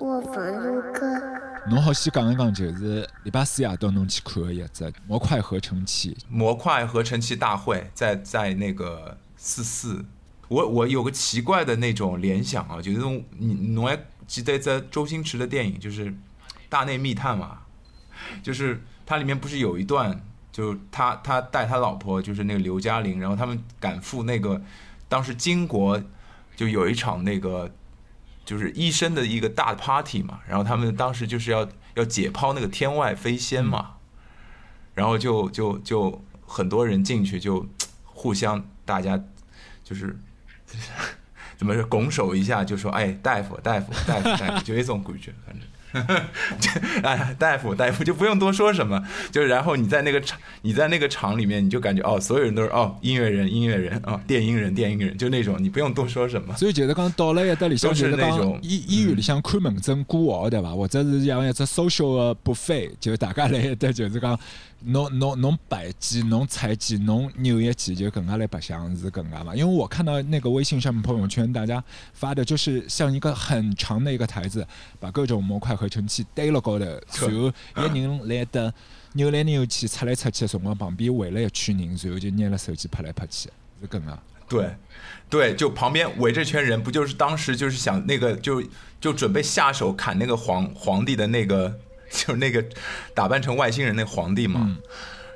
我房入课。侬好先讲一讲，就是礼拜四夜到侬去看的一只模块合成器。模块合成器大会在在那个四四，我我有个奇怪的那种联想啊，就是侬你侬还记得在周星驰的电影就是《大内密探》嘛，就是它里面不是有一段，就他他带他老婆就是那个刘嘉玲，然后他们赶赴那个当时金国就有一场那个就是医生的一个大 party 嘛，然后他们当时就是要要解剖那个天外飞仙嘛，然后就就就很多人进去就互相大家就是 怎么说拱手一下就说哎大夫大夫大夫大夫就那种感觉反正。哎，大夫，大夫就不用多说什么，就然后你在那个场，你在那个场里面，你就感觉哦，所有人都是哦，音乐人，音乐人哦，电音人，电音人，就那种，你不用多说什么。所以就是讲到了一搭里向，就是那种医医院里向看门诊挂号对伐？或者是像一只 social 的 buffet，就大家来一搭就是讲，侬侬侬摆几，侬采几，侬扭一几，就更加来白相是更加嘛。因为我看到那个微信上面朋友圈，大家发的就是像一个很长的一个台子，把各种模块合成器堆了高头，然后 一人来得扭来扭去、出来出去的辰光，旁边围了一圈人，然后就拿了手机拍来拍去，是更加。对，对，就旁边围着圈人，不就是当时就是想那个就就准备下手砍那个皇皇帝的那个，就是那个打扮成外星人那皇帝嘛，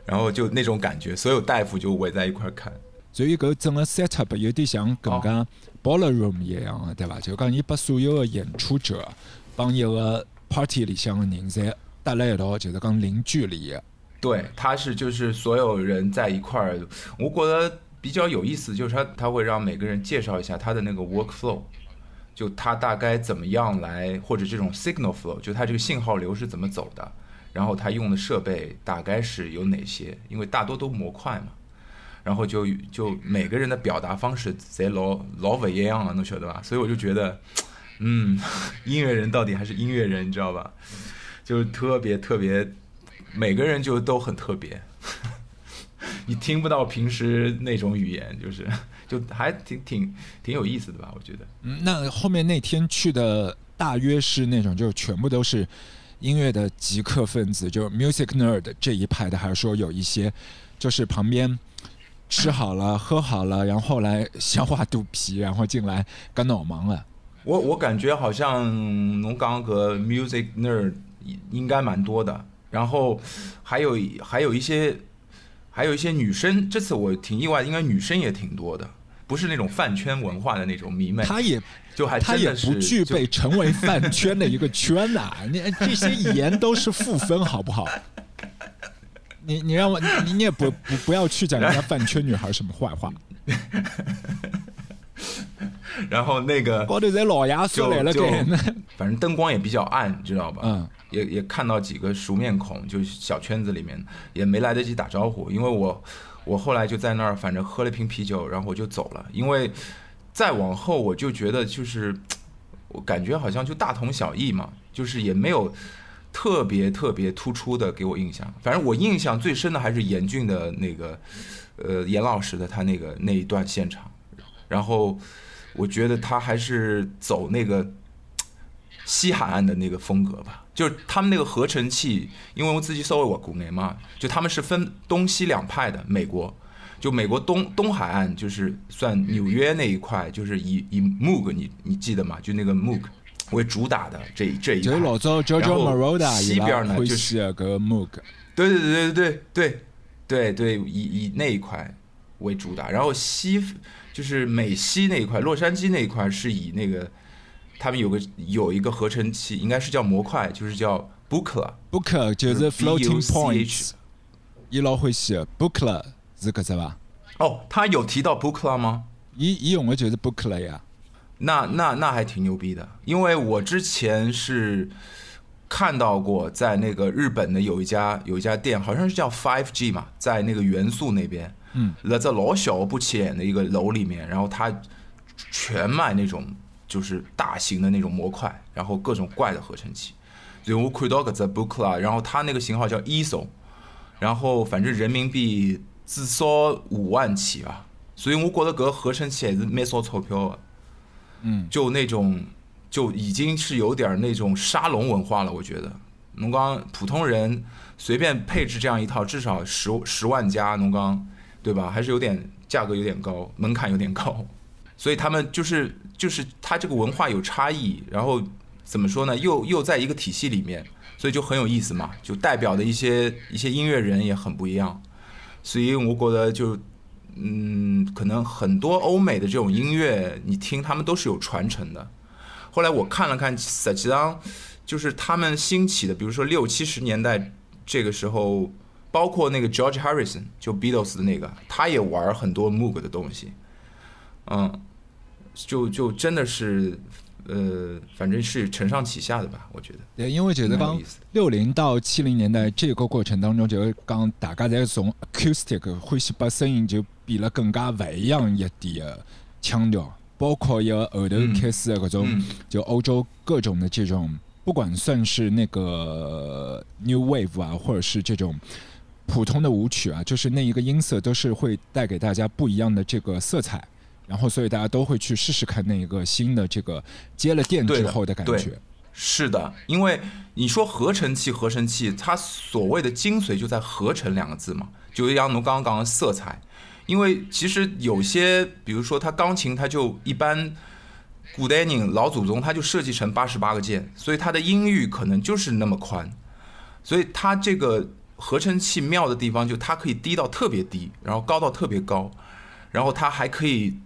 然后就那种感觉，所有大夫就围在一块儿看。所以搿整个 setup 有点像更加 ballroom 一样的，对伐？就讲伊把所有的演出者帮一个 party 里向的人侪搭辣一道，就是讲零距离的。对，他是就是所有人在一块儿，我觉得比较有意思，就是他他会让每个人介绍一下他的那个 workflow，就他大概怎么样来，或者这种 signal flow，就他这个信号流是怎么走的，然后他用的设备大概是有哪些，因为大多都模块嘛，然后就就每个人的表达方式贼老老不一样啊，侬晓得吧？所以我就觉得，嗯，音乐人到底还是音乐人，你知道吧？就是特别特别，每个人就都很特别，你听不到平时那种语言，就是就还挺挺挺有意思的吧？我觉得。嗯，那后面那天去的大约是那种，就是全部都是音乐的极客分子，就 music nerd 这一派的，还是说有一些就是旁边吃好了、喝好了，然后来消化肚皮，然后进来干脑忙了。我我感觉好像侬刚和 music nerd 应该蛮多的，然后还有还有一些还有一些女生，这次我挺意外，应该女生也挺多的，不是那种饭圈文化的那种迷妹，她也就还她也真的是不具备 成为饭圈的一个圈呐、你这些言都是负分，好不好？你你让我你你也不不不要去讲人家饭圈女孩什么坏话，就 然后那个高头在老爷说来了。反正灯光也比较暗，你知道吧？嗯，也也看到几个熟面孔，就是小圈子里面也没来得及打招呼，因为我我后来就在那儿，反正喝了瓶啤酒，然后我就走了，因为再往后我就觉得就是我感觉好像就大同小异嘛，就是也没有特别特别突出的给我印象，反正我印象最深的还是严峻的那个呃严老师的他那个那一段现场，然后我觉得他还是走那个。西海岸的那个风格吧，就是他们那个合成器，因为我自己稍微我国内嘛，就他们是分东西两派的。美国，就美国东东海岸就是算纽约那一块，就是以以 Moog 你你记得吗？就那个 Moog 为主打的这这一就是派。老早 JoJo 然后 Moroder 伊西边呢就是喜的搿 Moog，对对对对对对对对，以以那一块为主打，然后西就是美西那一块，洛杉矶那一块是以那个他们有个有一个合成器，应该是叫模块，就是叫 Buchla。Book 就是就是 floating BUCH points，伊老欢喜的 Bookla 是搿只伐？哦，他有提到 Buchla 吗？伊伊用的就是 Bookla 呀。那那那还挺牛逼的，因为我之前是看到过，在那个日本的有一家有一家店，好像是叫 Five G 嘛，在那个元素那边，嗯，那在老小不起眼的一个楼里面，然后他全卖那种就是大型的那种模块，然后各种怪的合成器。所以我看到搿只 Bookla，然后它那个型号叫 ESO，然后反正人民币至少五万起吧，所以我觉得搿合成器还是蛮烧钞票的。嗯，就那种就已经是有点那种沙龙文化了。我觉得，侬刚普通人随便配置这样一套，至少十十万加，侬刚对吧？还是有点价格有点高，门槛有点高。所以他们就是就是他这个文化有差异，然后怎么说呢？又又在一个体系里面，所以就很有意思嘛。就代表的一些一些音乐人也很不一样。所以我觉得就嗯，可能很多欧美的这种音乐，你听他们都是有传承的。后来我看了看，实际上就是他们兴起的，比如说六七十年代这个时候，包括那个 George Harrison，就 Beatles 的那个，他也玩很多 Moog 的东西。嗯，就就真的是，呃，反正是承上启下的吧，我觉得。对，因为觉得刚六零到七零年代这个过程当中，就是讲大家在从 acoustic 欢喜把声音就变了更加不一样一点的腔调，包括一个后头开始的各种，就欧洲各种的这种，不管算是那个 new wave 啊，或者是这种普通的舞曲啊，就是那一个音色都是会带给大家不一样的这个色彩。然后，所以大家都会去试试看那一个新的这个接了电之后的感觉。是的，因为你说合成器，合成器它所谓的精髓就在“合成”两个字嘛，就像侬刚刚讲的色彩。因为其实有些，比如说它钢琴，它就一般古代人老祖宗他就设计成八十八个键，所以它的音域可能就是那么宽。所以它这个合成器妙的地方，就它可以低到特别低，然后高到特别高。然后它还可以，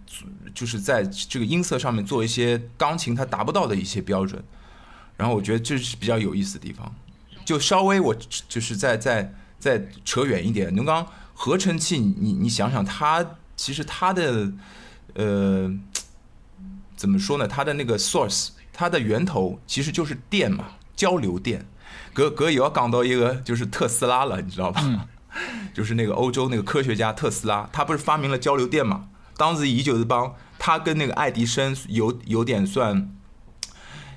就是在这个音色上面做一些钢琴它达不到的一些标准，然后我觉得这是比较有意思的地方。就稍微我就是再再再扯远一点，牛刚合成器，你你想想，它其实它的呃怎么说呢？它的那个 source，它的源头其实就是电嘛，交流电。隔隔也要讲到一个就是特斯拉了，你知道吧？就是那个欧洲那个科学家特斯拉，他不是发明了交流电嘛？当时以就是帮他跟那个爱迪生有有点算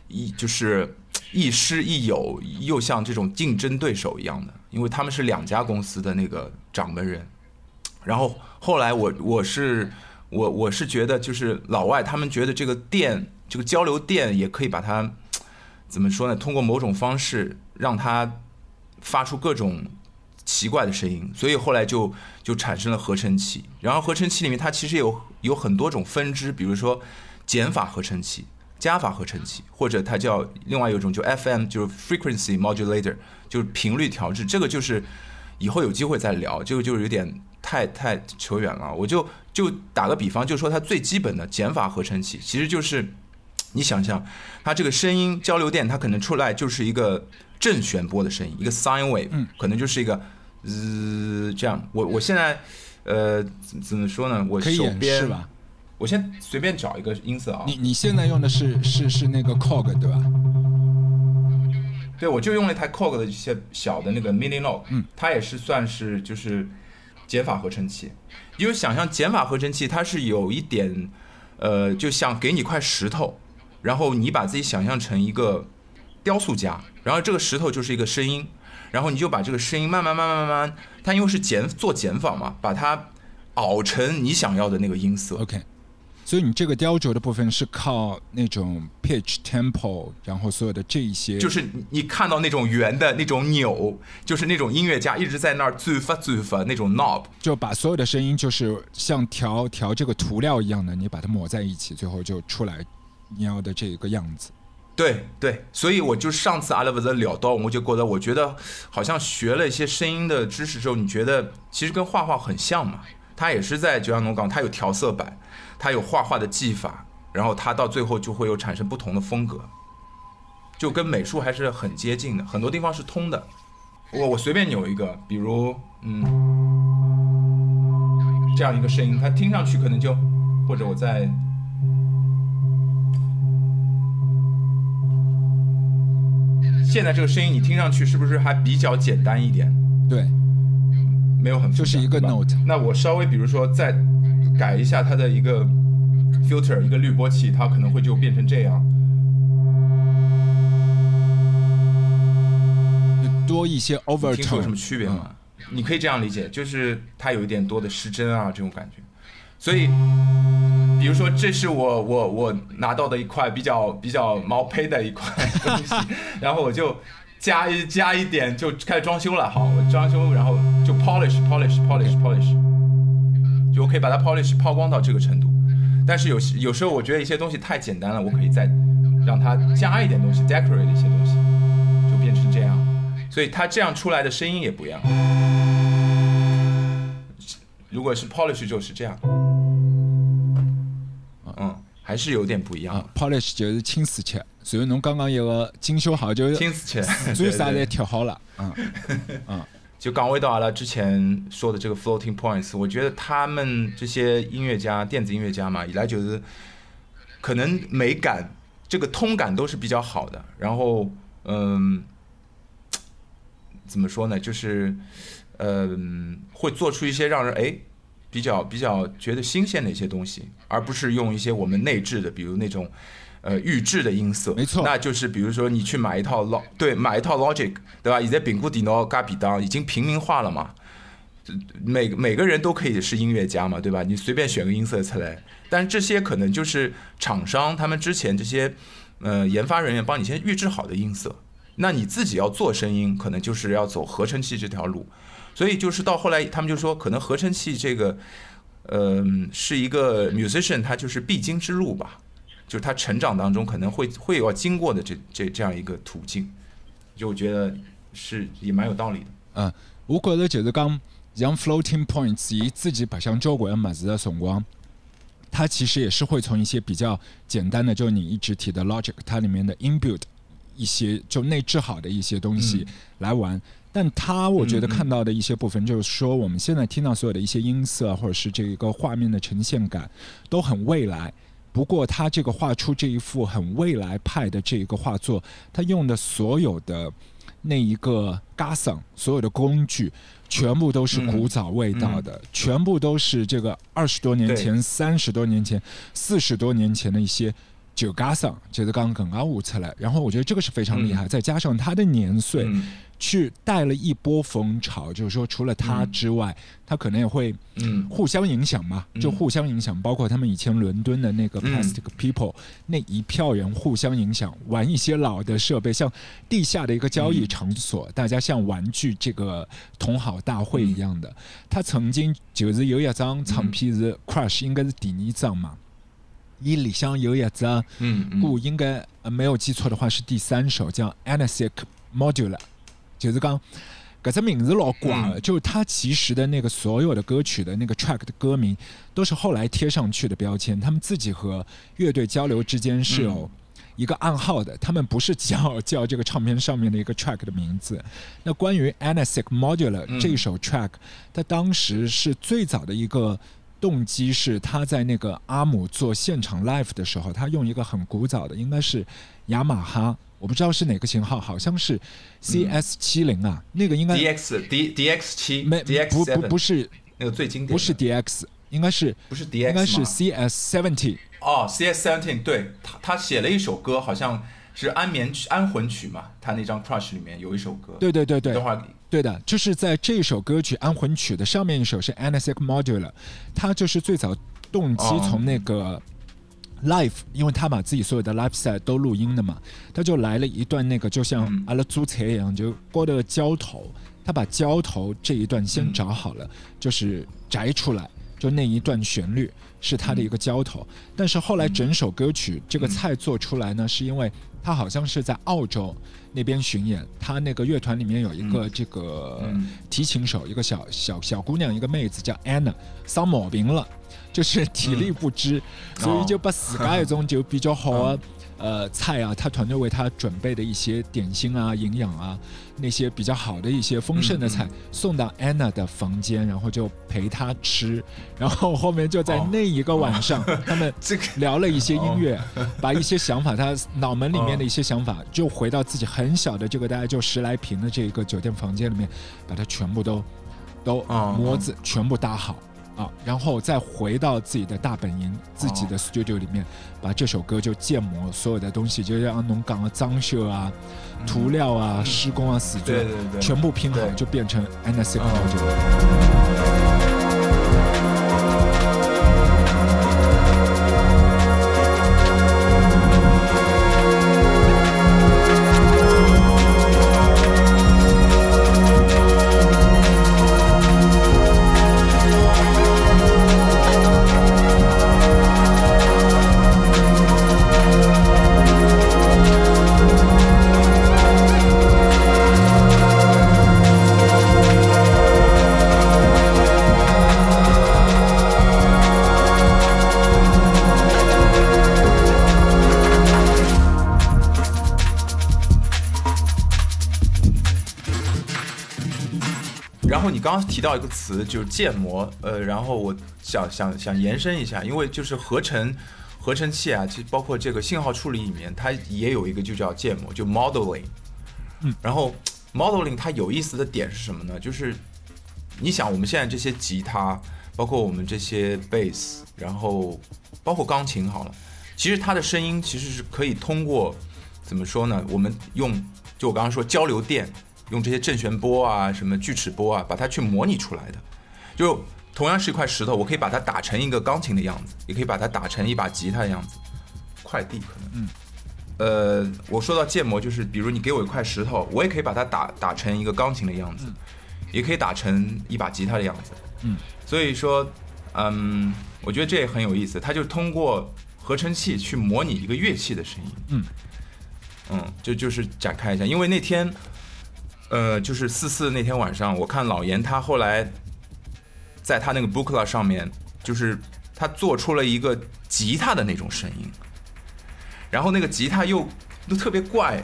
一就是亦师亦友，又像这种竞争对手一样的，因为他们是两家公司的那个掌门人。然后后来我我是我我是觉得就是老外他们觉得这个电这个交流电也可以把它怎么说呢？通过某种方式让它发出各种。奇怪的声音，所以后来就就产生了合成器。然后合成器里面它其实有有很多种分支，比如说减法合成器、加法合成器，或者它叫另外有一种就 FM，就是 frequency modulator，就是频率调制。这个就是以后有机会再聊，这个就是有点太太扯远了。我就就打个比方，就说它最基本的减法合成器，其实就是你想象它这个声音交流电，它可能出来就是一个正弦波的声音，一个 sine wave，可能就是一个。呃，这样，我我现在，呃，怎怎么说呢？我手边，我先随便找一个音色啊。你你现在用的是是是那个 Cog 对吧？对，我就用了一台 Cog 的一些小的那个 Mini Log，嗯，它也是算是就是减法合成器。因为想象减法合成器，它是有一点，呃，就像给你块石头，然后你把自己想象成一个雕塑家，然后这个石头就是一个声音。然后你就把这个声音慢慢慢慢慢慢，它因为是减做减法嘛，把它熬成你想要的那个音色。OK，所以你这个雕琢的部分是靠那种 pitch tempo，然后所有的这一些，就是你看到那种圆的那种钮，就是那种音乐家一直在那儿转发转发那种 knob，就把所有的声音就是像调调这个涂料一样的，你把它抹在一起，最后就出来你要的这个样子。对对，所以我就上次阿拉伯在聊到，我就觉得，我觉得好像学了一些声音的知识之后，你觉得其实跟画画很像嘛？他也是在九阳农港，他有调色板，他有画画的技法，然后他到最后就会有产生不同的风格，就跟美术还是很接近的，很多地方是通的。我我随便扭一个，比如嗯，这样一个声音，它听上去可能就，或者我在。现在这个声音你听上去是不是还比较简单一点？对，没有很就是一个 note。那我稍微比如说再改一下它的一个 filter，一个滤波器，它可能会就变成这样。多一些 overtone，听出有什么区别吗？你可以这样理解，就是它有一点多的失真啊这种感觉。所以比如说这是我我我拿到的一块比较比较毛坯的一块东西，然后我就加一加一点就开始装修了。好，我装修，然后就 polish polish polish polish，就我可以把它 polish 抛光到这个程度。但是有有时候我觉得一些东西太简单了，我可以再让它加一点东西，decorate 一些东西，就变成这样。所以它这样出来的声音也不一样。如果是 polish 就是这样，嗯，还是有点不一样。啊，polish 就是清水切，所以侬刚刚一个精修好就是听死起来，最 啥对对侪调好了，嗯 嗯就刚回到阿拉之前说的这个 floating points，我觉得他们这些音乐家、电子音乐家嘛，以来就是可能美感、这个通感都是比较好的。然后，嗯，怎么说呢？就是，嗯，会做出一些让人哎比较比较觉得新鲜的一些东西，而不是用一些我们内置的，比如那种。呃，预制的音色，没错那就是比如说你去买一套 log，对，买一套 Logic，对吧？现在苹果电脑加便当已经平民化了嘛，每每个人都可以是音乐家嘛，对吧？你随便选个音色出来，但是这些可能就是厂商他们之前这些呃研发人员帮你先预制好的音色，那你自己要做声音，可能就是要走合成器这条路，所以就是到后来他们就说，可能合成器这个呃是一个 musician 他就是必经之路吧，就是他成长当中可能会会要经过的这这这样一个途径，就我觉得是也蛮有道理的。嗯，我觉着就是讲，像 floating points 伊自己白相交关物事的辰光，它其实也是会从一些比较简单的，就是你一直提的 logic，它里面的 inbuilt 一些就内置好的一些东西来玩。但他我觉得看到的一些部分，就是说我们现在听到所有的一些音色，或者是这个画面的呈现感，都很未来。不过，他这个画出这一幅很未来派的这一个画作，他用的所有的那一个 o n 所有的工具，全部都是古早味道的，全部都是这个二十多年前、三十多年前、四十多年前的一些旧 g a s o n 就是刚刚刚悟出来。然后我觉得这个是非常厉害，再加上他的年岁。嗯去带了一波风潮，就是说除了他之外，他可能也会嗯。互相影响嘛，就互相影响，包括他们以前伦敦的那个嗯。Plastic People、那一票人互相影响，玩一些老的设备，像地下的一个交易场所，大家像玩具这个同好大会一样的。他曾经就是有一张唱片是 Crush，应该是第二张嘛，伊里向有一只嗯嗯。故应该呃没有记错的话是第三首，叫 Anasic Modular。就是讲搿只名字老怪的，嗯就是他其实的那个所有的歌曲的那个 track 的歌名都是后来贴上去的标签，他们自己和乐队交流之间是有一个暗号的，他们不是叫叫这个唱片上面的一个 track 的名字。那关于 Anasic Modular 嗯这首 track，它当时是最早的一个。动机是他在那个阿姆做现场 live 的时候，他用一个很古早的，应该是雅马哈，我不知道是哪个型号，好像是 CS 七零啊，那个应该 DX D DX 七没 DX 不不不是那个最经典的。不是 DX，应该是不是 DX 应该是 CS seventy，哦 CS Seventeen 对他他写了一首歌，好像是安眠曲安魂曲嘛，他那张 Crush 里面有一首歌，对对对对。等会儿对的，就是在这首歌曲《安魂曲》的上面一首是 Anasic Modular，它就是最早动机哦。从那个 live，、因为他把自己所有的 live set 都录音的嘛，他就来了一段那个就像嗯。阿拉租车一样，就过的交头，他把交头这一段先找好了，就是摘出来，就那一段旋律是他的一个交头，但是后来整首歌曲这个菜做出来呢，是因为他好像是在澳洲。那边巡演，他那个乐团里面有一个这个嗯提琴手，一个小小小姑娘，一个妹子叫 Anna，生毛病了，就是 体力不支，所以就把自家一种就比较好的呃菜啊，他团队为他准备的一些点心啊、营养啊，那些比较好的一些丰盛的菜、送到 Anna 的房间，然后就陪她吃，然后后面就在哦。那一个晚上，他们 这个聊了一些音乐，把一些想法，他脑门里面的一些想法，就回到自己很小的这个大概就十来平的这个酒店房间里面，把它全部都都嗯模子全部搭好啊，然后再回到自己的大本营、自己的 studio 里面，把这首歌就建模，所有的东西就像农港的装修啊、涂料啊、施工啊、死作对对对。全部拼好，就变成 Anasic 嗯。Modular。提到一个词，就是建模，呃，然后我想想想延伸一下，因为就是合成合成器啊，其实包括这个信号处理里面，它也有一个就叫建模，就 modeling。嗯，然后 modeling 它有意思的点是什么呢？就是你想我们现在这些吉他，包括我们这些 bass，然后包括钢琴好了，其实它的声音其实是可以通过怎么说呢？我们用就我刚刚说交流电。用这些正弦波啊，什么锯齿波啊，把它去模拟出来的。就同样是一块石头，我可以把它打成一个钢琴的样子，也可以把它打成一把吉他的样子。快递可能，嗯，呃，我说到建模，就是比如你给我一块石头，我也可以把它打打成一个钢琴的样子，也可以打成一把吉他的样子。嗯，所以说，嗯，我觉得这也很有意思，它就通过合成器去模拟一个乐器的声音。嗯，嗯，就就是展开一下，因为那天。呃，就是四四那天晚上，我看老严他后来在他那个 bookla 上面，就是他做出了一个吉他的那种声音，然后那个吉他又又特别怪，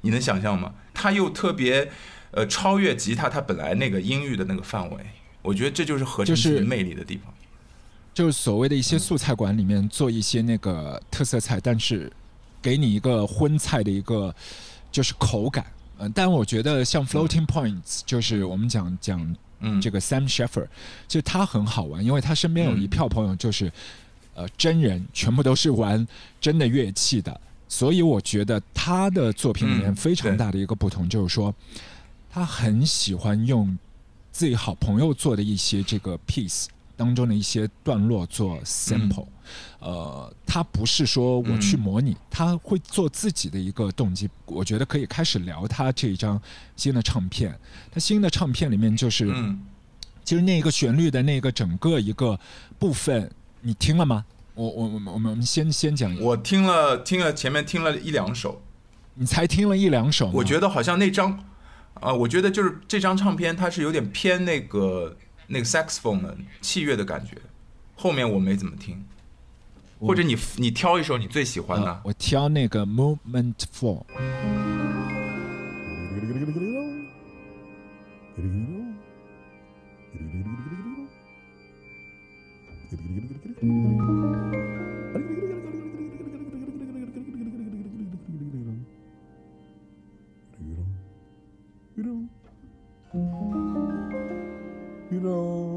你能想象吗？他又特别呃超越吉他他本来那个音域的那个范围，我觉得这就是合成器魅力的地方。就是所谓的一些素菜馆里面做一些那个特色菜，但是给你一个荤菜的一个就是口感。嗯，但我觉得像 Floating Points，就是我们讲讲这个 Sam Sheffer，就他很好玩，因为他身边有一票朋友就是呃真人，全部都是玩真的乐器的，所以我觉得他的作品里面非常大的一个不同就是说，他很喜欢用自己好朋友做的一些这个 piece。当中的一些段落做 sample，呃，他不是说我去模拟，他会做自己的一个动机。我觉得可以开始聊他这一张新的唱片。他新的唱片里面就是，其实那个旋律的那个整个一个部分，你听了吗？我我我们我们先先讲。我听了听了前面听了一两首，你才听了一两首。我觉得好像那张，啊，我觉得就是这张唱片它是有点偏那个。那个 saxophone 的器乐的感觉，后面我没怎么听，或者你你挑一首你最喜欢的，我挑那个 Movement Four。You know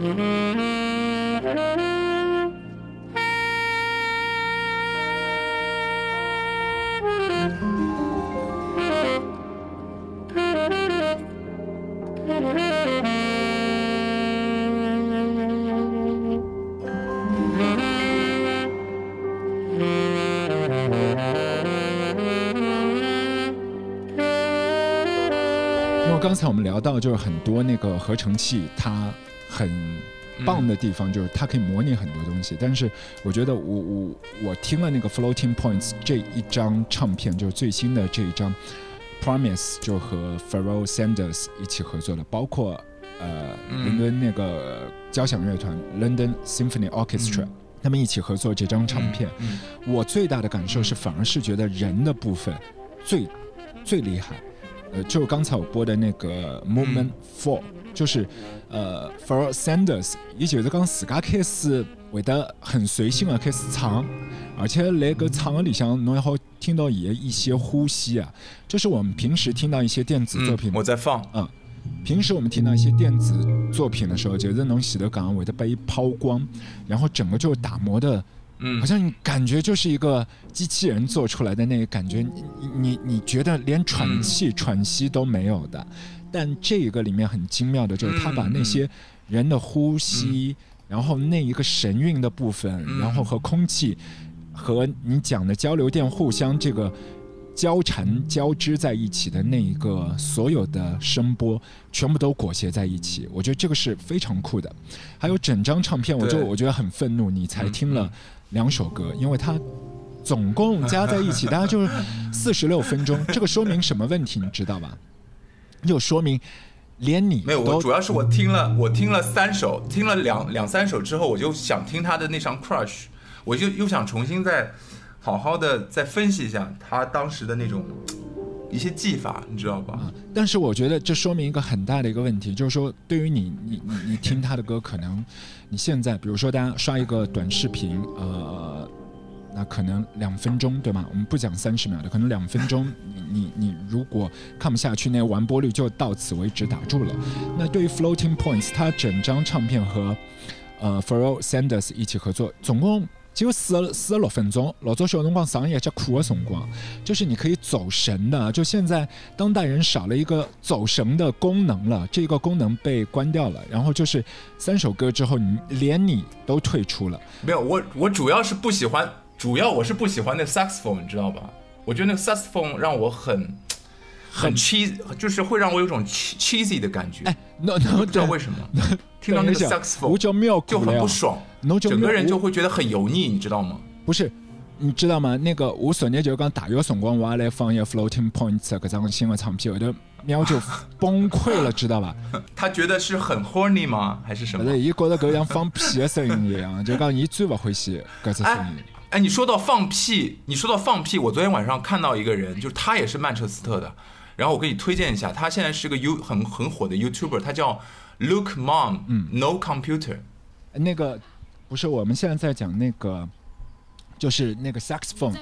Mm-hmm. 刚才我们聊到，就是很多那个合成器，它很棒的地方就是它可以模拟很多东西。但是我觉得我我我听了那个 Floating Points 这一张唱片，就是最新的这一张 Promise，就和 Pharrell Sanders 一起合作的，包括呃伦敦那个交响乐团 London Symphony Orchestra，他们一起合作这张唱片。我最大的感受是，反而是觉得人的部分最最厉害。呃，就刚才我播的那个 Moment Four，就是呃 For Sanders，也就是讲自家开始会得很随性的开始唱，而且那个唱的里向侬也好听到伊的一些呼吸啊，就是我们平时听到一些电子作品，我在放，嗯，平时我们听到一些电子作品的时候，就是侬洗的刚会得被抛光，然后整个就打磨的。嗯，好像你感觉就是一个机器人做出来的那个感觉，你你你觉得连喘气、喘息都没有的。但这个里面很精妙的就是他把那些人的呼吸，然后那一个神韵的部分，然后和空气和你讲的交流电互相这个交缠交织在一起的那一个所有的声波，全部都裹挟在一起。我觉得这个是非常酷的。还有整张唱片，我就我觉得很愤怒，你才听了。两首歌，因为它总共加在一起，大家就是 四十六分钟。这个说明什么问题？你知道吧？就说明连你没有。我主要是我听了，我听了三首，听了两两三首之后，我就想听他的那场《Crush》，我就又想重新再好好的再分析一下他当时的那种一些技法，你知道吧？但是我觉得这说明一个很大的一个问题，就是说对于你，你你你听他的歌，可能。你现在，比如说，大家刷一个短视频，呃，那可能两分钟，对吗？我们不讲三十秒的，可能两分钟，你你你如果看不下去，那完播率就到此为止打住了。那对于 Floating Points，它整张唱片和呃 Pharrell Sanders 一起合作，总共。只有四四十六分钟，老早小辰光上一节课的辰光，就是你可以走神的。就现在当代人少了一个走神的功能了，这个功能被关掉了。然后就是三首歌之后，你连你都退出了。没有，我我主要是不喜欢，主要我是不喜欢那 saxophone，你知道吧？我觉得那个 saxophone 让我很很 cheesy，就是会让我有种 cheesy 的感觉。哎，no no，不知道为什么听到那个 saxophone 就很不爽。整个人就会觉得很油腻，你知道吗？不是，你知道吗？那个我昨日就讲大约辰光，我来放一个 Floating Points 搿张新的唱片，我就喵就 崩溃了，知道吧？他觉得是很 horny 吗？还是什么？对，伊觉得搿像放屁的声音一样，就讲伊最不欢喜搿只声音。哎，你说到放屁，你说到放屁，我昨天晚上看到一个人，就是他也是曼彻斯特的，然后我给你推荐一下，他现在是个 U 很很火的 YouTuber，他叫 Look Mom，嗯，No Computer，那个。不是，我们现在在讲那个，就是那个 saxophone。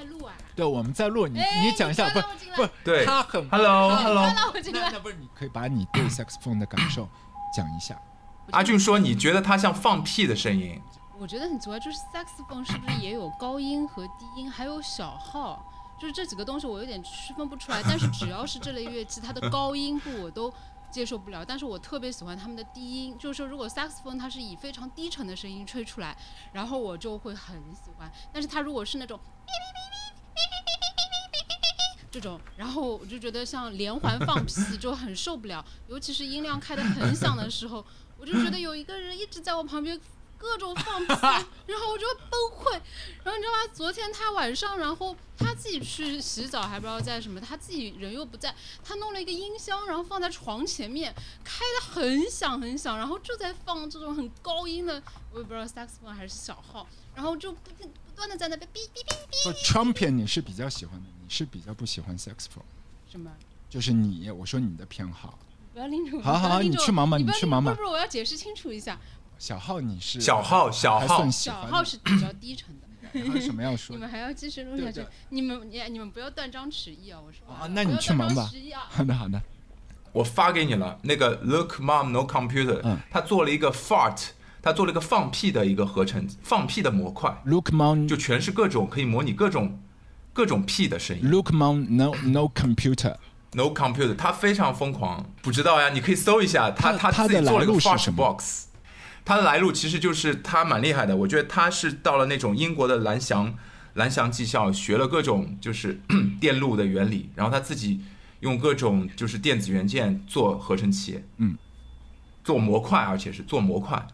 对，我们在录。你你讲一下，不不，对，他很 hello hello。那那不是，你可以把你对 saxophone 的感受讲一下。阿俊说，你觉得它像放屁的声音？我觉得很奇怪，就是 saxophone 是不是也有高音和低音，还有小号？就是这几个东西我有点区分不出来。但是只要是这类乐器，它的高音部我都。接受不了，但是我特别喜欢他们的低音，就是说，如果萨克斯风它是以非常低沉的声音吹出来，然后我就会很喜欢。但是它如果是那种这种，然后我就觉得像连环放屁就很受不了，尤其是音量开得很响的时候，我就觉得有一个人一直在我旁边。各种放屁，然后我就崩溃。然后你知道吗？昨天他晚上，然后他自己去洗澡，还不知道在什么，他自己人又不在，他弄了一个音箱，然后放在床前面，开的很响很响，然后就在放这种很高音的，我也不知道 saxophone 还是小号，然后就不不断的在那边哔哔哔哔。唱片你是比较喜欢的，你是比较不喜欢 saxophone。什么？就是你，我说你的偏好。不要拎着我。好好好，你去忙吧，你去忙吧。不是，我要解释清楚一下。小号你是小号小号小号是比较低沉的。还有什么要说？你们还要继续录下去？你们你你们不要断章取义啊！我说啊，那你去忙吧。好的好的，我发给你了。那个 Look Mom No Computer，嗯，他做了一个 fart，他做了一个放屁的一个合成，放屁的模块。Look Mom 就全是各种可以模拟各种各种屁的声音。Look Mom No No Computer No Computer，他非常疯狂，不知道呀？你可以搜一下，他他自己做了一个 fart box。他的来路其实就是他蛮厉害的，我觉得他是到了那种英国的蓝翔蓝翔技校学了各种就是 电路的原理，然后他自己用各种就是电子元件做合成器，嗯，做模块，而且是做模块。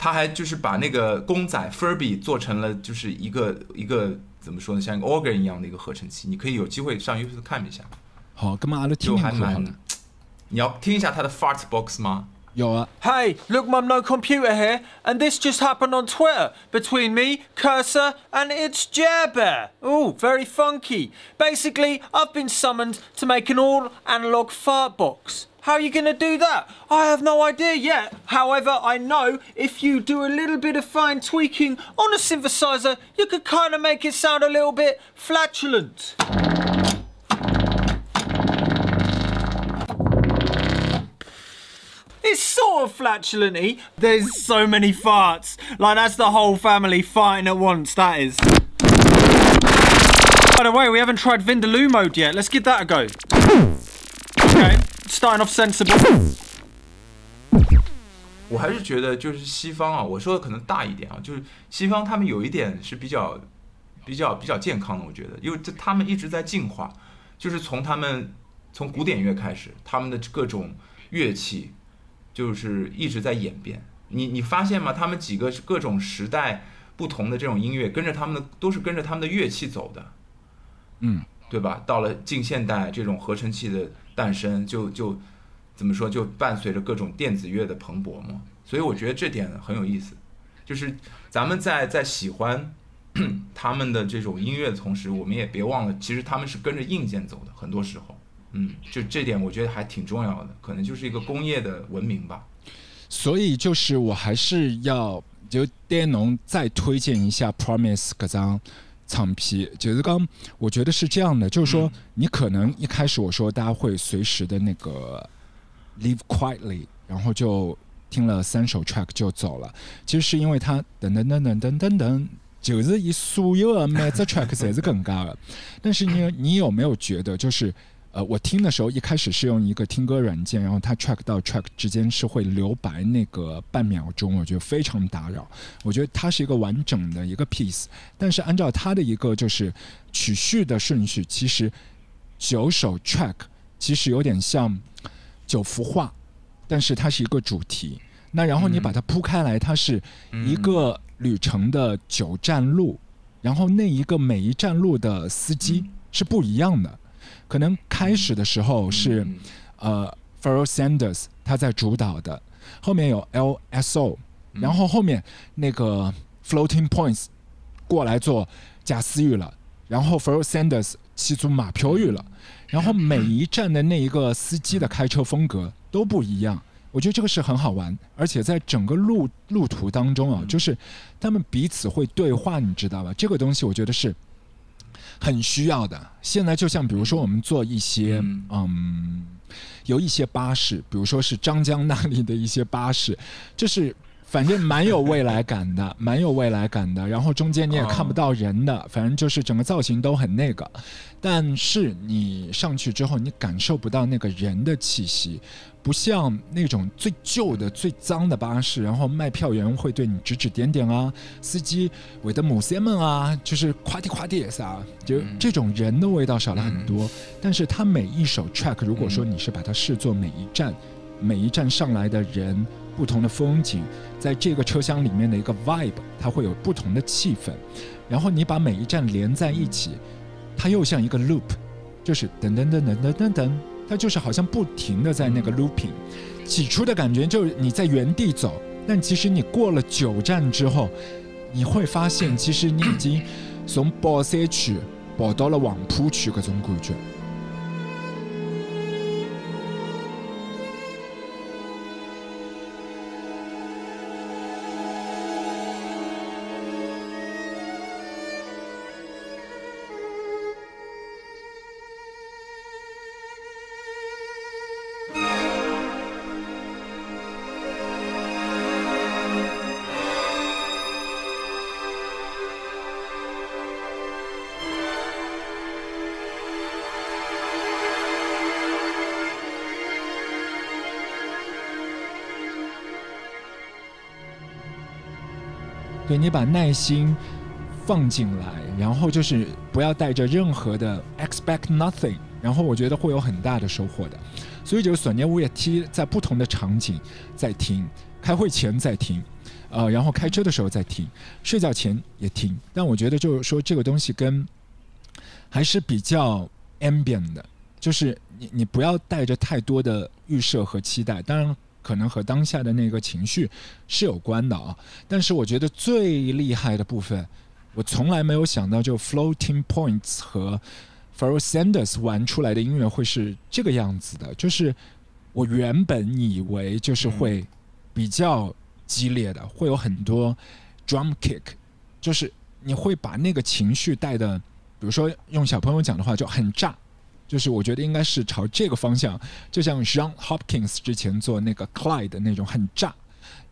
他还就是把那个公仔 Furby 做成了就是一个一个怎么说呢，像一个 organ 一样的一个合成器，你可以有机会上 YouTube 看一下，好，咁嘛阿拉听就还蛮。。你要听一下他的 Fart Box 吗？有啊，Hey, look, Mum, no computer here, and this just happened on Twitter between me, Cursor, and it's Jabber. Ooh, very funky. Basically, I've been summoned to make an all analog fart box. How are you gonna do that? I have no idea yet. However, I know if you do a little bit of fine tweaking on a synthesizer, you could kind of make it sound a little bit flatulent. It's sort of flatulent There's so many farts. Like, that's the whole family farting at once, that is. By the way, we haven't tried Vindaloo mode yet. Let's give that a go. Okay, starting off sensible. 我还是觉得就是西方啊，我说的可能大一点啊，就是西方他们有一点是比较比较比较健康的，我觉得，因为这他们一直在进化，就是从他们从古典乐开始，他们的各种乐器 就是一直在演变。你你发现吗？他们几个是各种时代不同的这种音乐，跟着他们的都是跟着他们的乐器走的，嗯，对吧？到了近现代，这种合成器的诞生，就就怎么说，就伴随着各种电子乐的蓬勃嘛。所以我觉得这点很有意思，就是咱们在在喜欢 他们的这种音乐的同时，我们也别忘了，其实他们是跟着硬件走的，很多时候，嗯，就这点我觉得还挺重要的，可能就是一个工业的文明吧。所以就是我还是要就电农再推荐一下 Promise 这张唱片，就是刚我觉得是这样的，就是说嗯你可能一开始我说大家会随时的那个 live quietly，然后就听了三首 track 就走了，其实是因为它噔噔噔噔噔噔噔。就是以所有的每只 track 侪是更加的，但是你你有没有觉得就是呃，我听的时候一开始是用一个听歌软件，然后它 track 到 track 之间是会留白那个半秒钟，我觉得非常打扰。我觉得它是一个完整的一个 piece，但是按照它的一个就是曲序的顺序，其实九首 track 其实有点像九幅画，但是它是一个主题。那然后你嗯把它铺开来，它是一个旅程的九站路，然后那一个每一站路的司机是不一样的。可能开始的时候是、嗯呃 f e r r e l Sanders 他在主导的，后面有 LSO，嗯然后后面那个 Floating Points 过来做贾思玉了，然后 f e r r e l Sanders 去做马飘玉了，然后每一站的那一个司机的开车风格都不一样。我觉得这个是很好玩，而且在整个路路途当中啊，就是他们彼此会对话，你知道吧？这个东西我觉得是很需要的。现在就像比如说我们做一些嗯嗯，有一些巴士，比如说是张江那里的一些巴士，就是反正蛮有未来感的，蛮有未来感的。然后中间你也看不到人的，反正就是整个造型都很那个。但是你上去之后，你感受不到那个人的气息，不像那种最旧的、最脏的巴士，然后卖票员会对你指指点点啊，司机韦德姆塞们啊，就是夸地夸地啥，就这种人的味道少了很多。但是它每一首 track，如果说你是把它视作每一站、每一站上来的人、不同的风景，在这个车厢里面的一个 vibe，它会有不同的气氛。然后你把每一站连在一起，它又像一个 loop，就是噔噔噔噔噔噔噔，它就是好像不停的在那个 looping。起初的感觉就是你在原地走，但其实你过了九站之后，你会发现其实你已经从宝山区跑到了黄浦区，搿种感觉。对你把耐心放进来，然后就是不要带着任何的 expect nothing，然后我觉得会有很大的收获的。所以就是索尼五月 T 在不同的场景在听，开会前在听，呃，然后开车的时候在听，睡觉前也听。但我觉得就是说这个东西跟还是比较 ambient 的，就是你你不要带着太多的预设和期待，当然可能和当下的那个情绪是有关的啊。但是我觉得最厉害的部分，我从来没有想到就 floating points 和 f a r r e Sanders 玩出来的音乐会是这个样子的，就是我原本以为就是会比较激烈的，会有很多 drum kick，就是你会把那个情绪带的。比如说用小朋友讲的话就很炸，就是我觉得应该是朝这个方向，就像 John Hopkins 之前做那个 Clyde 的那种很炸，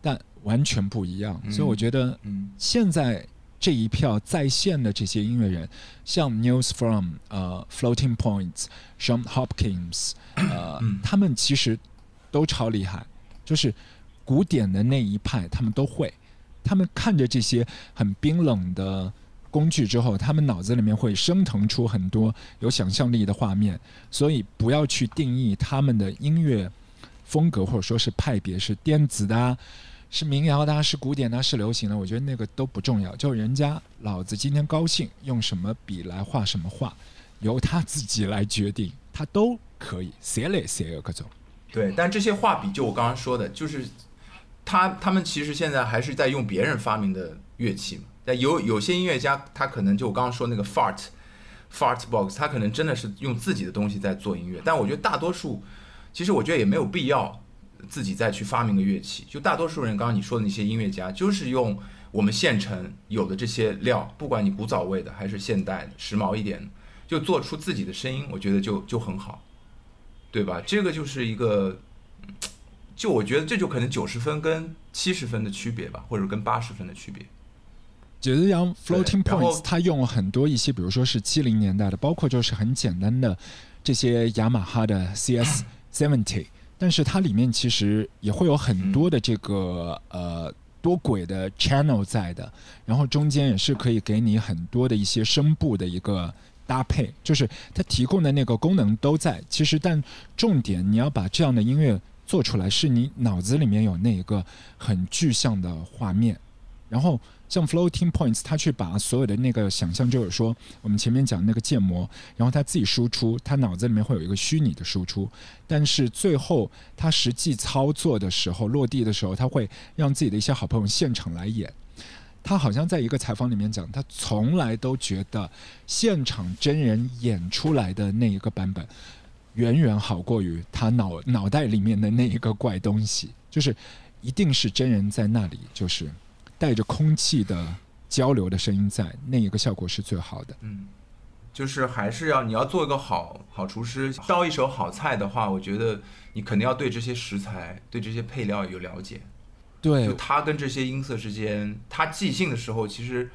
但完全不一样。所以我觉得现在这一票在线的这些音乐人，像 News from 呃 Floating Points、John Hopkins，呃，他们其实都超厉害，就是古典的那一派他们都会，他们看着这些很冰冷的。工具之后，他们脑子里面会升腾出很多有想象力的画面，所以不要去定义他们的音乐风格或者说是派别是电子的，是民谣的，是古典的，是流行的。我觉得那个都不重要，就人家老子今天高兴用什么笔来画什么画，由他自己来决定，他都可以。谁来谁有各种。对，但这些画笔就我刚刚说的，就是他他们其实现在还是在用别人发明的乐器嘛。有有些音乐家，他可能就我刚刚说那个 fart fart box，他可能真的是用自己的东西在做音乐。但我觉得大多数，其实我觉得也没有必要自己再去发明个乐器。就大多数人，刚刚你说的那些音乐家，就是用我们现成有的这些料，不管你古早味的还是现代的、时髦一点的，就做出自己的声音，我觉得就就很好，对吧？这个就是一个，就我觉得这就可能九十分跟七十分的区别吧，或者跟八十分的区别。解释讲 floating points，它用了很多一些，比如说是七零年代的，包括就是很简单的这些雅马哈的 CS seventy，但是它里面其实也会有很多的这个呃多轨的 channel 在的，然后中间也是可以给你很多的一些声部的一个搭配，就是它提供的那个功能都在。其实，但重点你要把这样的音乐做出来，是你脑子里面有那一个很具象的画面，然后。像 floating points，他去把所有的那个想象，就是说我们前面讲那个建模，然后他自己输出，他脑子里面会有一个虚拟的输出，但是最后他实际操作的时候，落地的时候，他会让自己的一些好朋友现场来演。他好像在一个采访里面讲，他从来都觉得现场真人演出来的那一个版本，远远好过于他脑脑袋里面的那一个怪东西，就是一定是真人在那里，就是。带着空气的交流的声音在那一个效果是最好的。嗯，就是还是要你要做一个好好厨师，烧一手好菜的话，我觉得你肯定要对这些食材、对这些配料有了解。对，就它跟这些音色之间，它即兴的时候，其实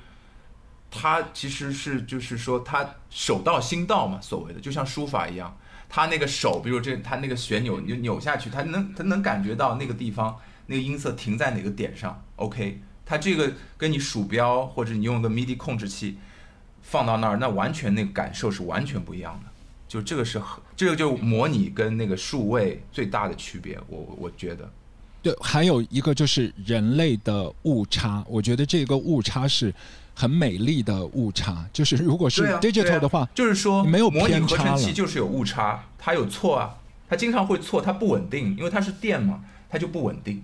它其实是就是说它手到心到嘛，所谓的就像书法一样，他那个手，比如这他那个旋钮你就扭下去，他能他能感觉到那个地方那个音色停在哪个点上。OK。它这个跟你鼠标或者你用个 MIDI 控制器放到那儿，那完全那个感受是完全不一样的。就这个是这个就模拟跟那个数位最大的区别，我我觉得。对，还有一个就是人类的误差，我觉得这个误差是很美丽的误差。就是如果是 digital 的话，就是说没有模拟合成器就是有误差，它有错啊，它经常会错，它不稳定，因为它是电嘛，它就不稳定。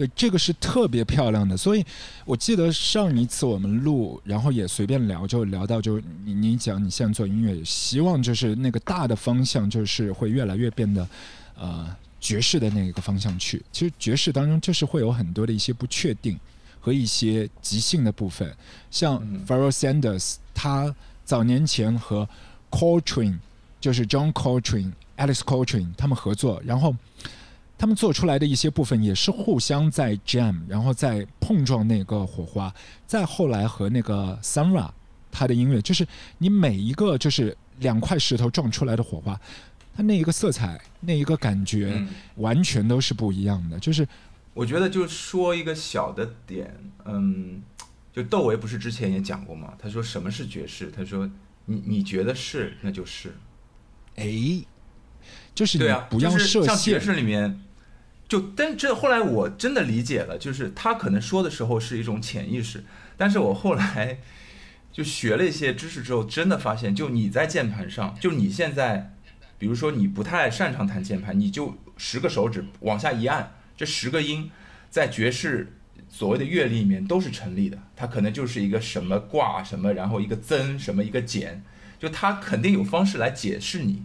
对，这个是特别漂亮的，所以我记得上一次我们录，然后也随便聊，就聊到就你你讲你现在做音乐，希望就是那个大的方向就是会越来越变得呃爵士的那个方向去。其实爵士当中就是会有很多的一些不确定和一些即兴的部分，像 f a r r e Sanders 他早年前和 Coltrane 就是 John Coltrane、Alice Coltrane 他们合作，然后。他们做出来的一些部分也是互相在 jam，然后在碰撞那个火花。再后来和那个 Sara，他的音乐就是你每一个就是两块石头撞出来的火花，它那一个色彩、那一个感觉完全都是不一样的。就是我觉得就说一个小的点，嗯，就窦唯不是之前也讲过吗？他说什么是爵士？他说你你觉得是那就是。哎，就是你对啊，不要就是设限，像爵士里面，就但这后来我真的理解了，就是他可能说的时候是一种潜意识，但是我后来就学了一些知识之后，真的发现，就你在键盘上，就你现在，比如说你不太擅长弹键盘，你就十个手指往下一按，这十个音在爵士所谓的乐理里面都是成立的，它可能就是一个什么挂什么，然后一个增什么一个减，就它肯定有方式来解释你。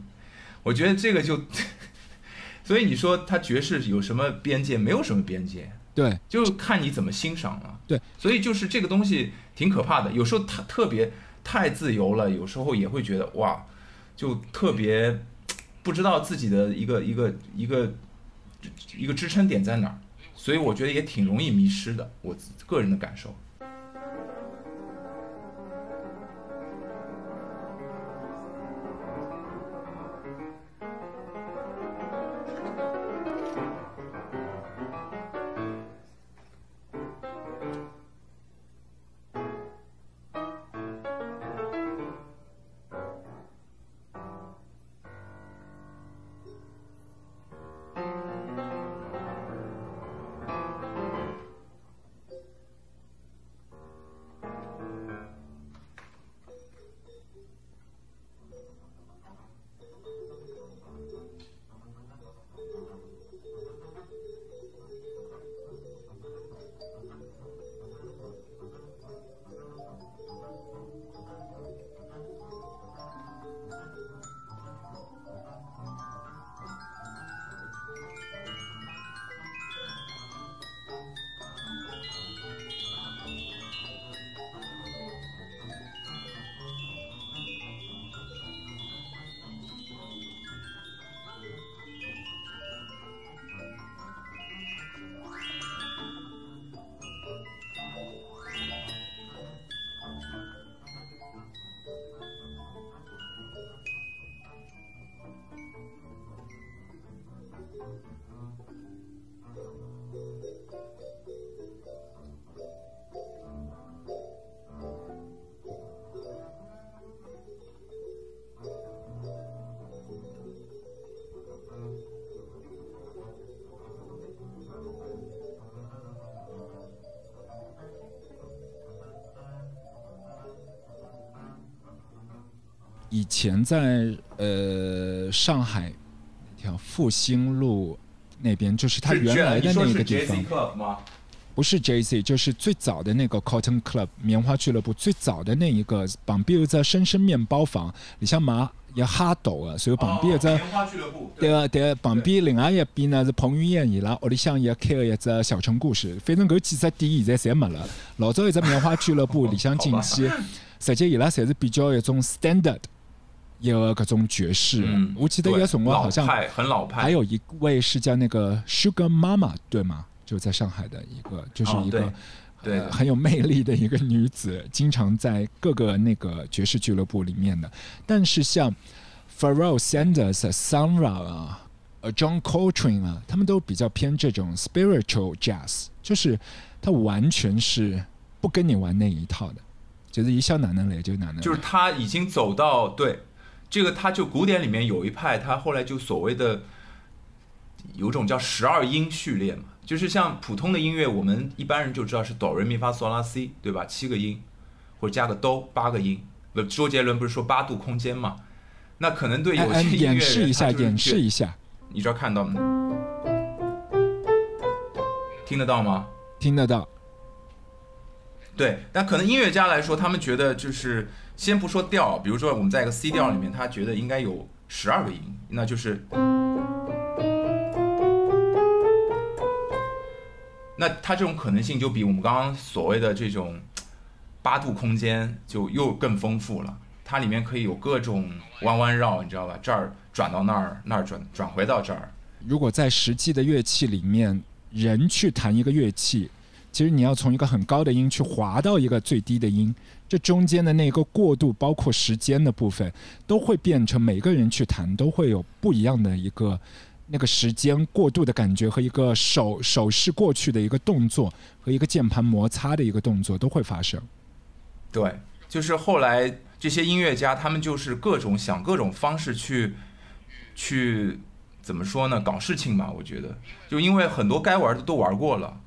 我觉得这个就，所以你说他爵士有什么边界？没有什么边界，对就看你怎么欣赏了。对，所以就是这个东西挺可怕的，有时候他特别太自由了，有时候也会觉得哇，就特别不知道自己的一个一个一个一个支撑点在哪儿，所以我觉得也挺容易迷失的，我个人的感受。以前在呃上海那条复兴路那边，就是他原来的那个地方？不是 JC，就是最早的那个 Cotton Club 棉花俱乐部，最早的那一个旁边有只深深面包房，里向嘛也哈斗的，所以旁边有只。哦棉花俱乐部，对啊，对啊，旁边另外一边呢是彭于晏伊拉屋里向也开了一只小城故事，反正搿几只店现在侪没了。老早一只棉花俱乐部里向进去，实际伊拉侪是比较一种 standard 一个各种爵士。嗯，我记得有个辰光好像很老派，还有一位是叫那个 Sugar Mama，对吗？就在上海的一个，就是哦一个、对对呃很有魅力的一个女子，经常在各个那个爵士俱乐部里面的。但是像 Pharrell Sanders、Sun Ra 啊、呃 John Coltrane 啊，他们都比较偏这种 spiritual jazz，就是他完全是不跟你玩那一套的，就是一笑哪能来就哪能来。就是他已经走到对这个，他就古典里面有一派，他后来就所谓的有种叫十二音序列嘛，就是像普通的音乐，我们一般人就知道是哆瑞咪发嗦拉西，对吧？七个音，或者加个哆八个音。那周杰伦不是说八度空间嘛？那可能对有些音乐人演示一下，演示一下，你这儿看到吗？听得到吗？听得到。对，但可能音乐家来说，他们觉得就是先不说调，比如说我们在一个 C 调里面，他觉得应该有十二个音，那就是，那它这种可能性就比我们刚刚所谓的这种八度空间就又更丰富了。它里面可以有各种弯弯绕，你知道吧？这儿转到那儿，那儿转转回到这儿。如果在实际的乐器里面，人去弹一个乐器，其实你要从一个很高的音去滑到一个最低的音，这中间的那个过渡，包括时间的部分，都会变成每个人去弹都会有不一样的一个那个时间过渡的感觉和一个手手势过去的一个动作和一个键盘摩擦的一个动作都会发生。对，就是后来这些音乐家，他们就是各种想各种方式去去怎么说呢？搞事情吧，我觉得，就因为很多该玩的都玩过了，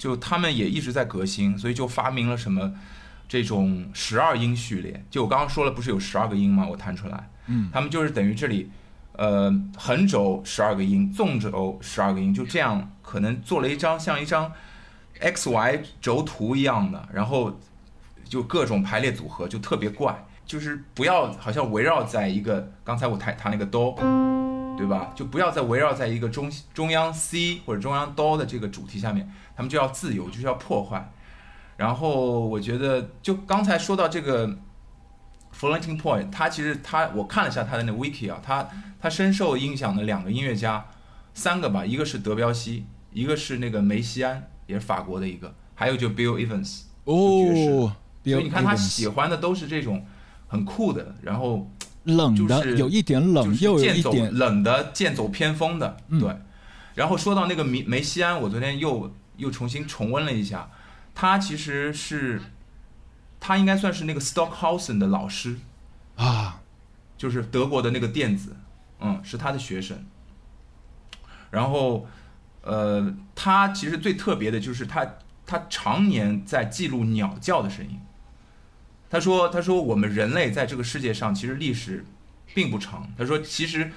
就他们也一直在革新，所以就发明了什么这种十二音序列。就我刚刚说了，不是有十二个音吗？我弹出来，嗯，他们就是等于这里，呃，横轴十二个音，纵轴十二个音，就这样，可能做了一张像一张 x y 轴图一样的，然后就各种排列组合，就特别怪。就是不要好像围绕在一个刚才我弹弹那个哆，对吧？就不要再围绕在一个中中央 C 或者中央哆的这个主题下面，他们就要自由，就是要破坏。然后我觉得，就刚才说到这个 Floating Point，他其实他我看了一下他的那 wiki 啊，他他深受影响的两个音乐家，三个吧，一个是德彪西，一个是那个梅西安，也是法国的一个，还有就 Bill Evans。哦，所以你看他喜欢的都是这种很酷的，然后冷的，就是有一点冷，就是又有一点冷的剑走偏锋的，嗯对。然后说到那个梅梅西安，我昨天又又重新重温了一下，他其实是他应该算是那个 Stockhausen 的老师，啊，就是德国的那个电子，嗯，是他的学生。然后，呃，他其实最特别的就是他他常年在记录鸟叫的声音。他说：“他说我们人类在这个世界上其实历史并不长。他说其实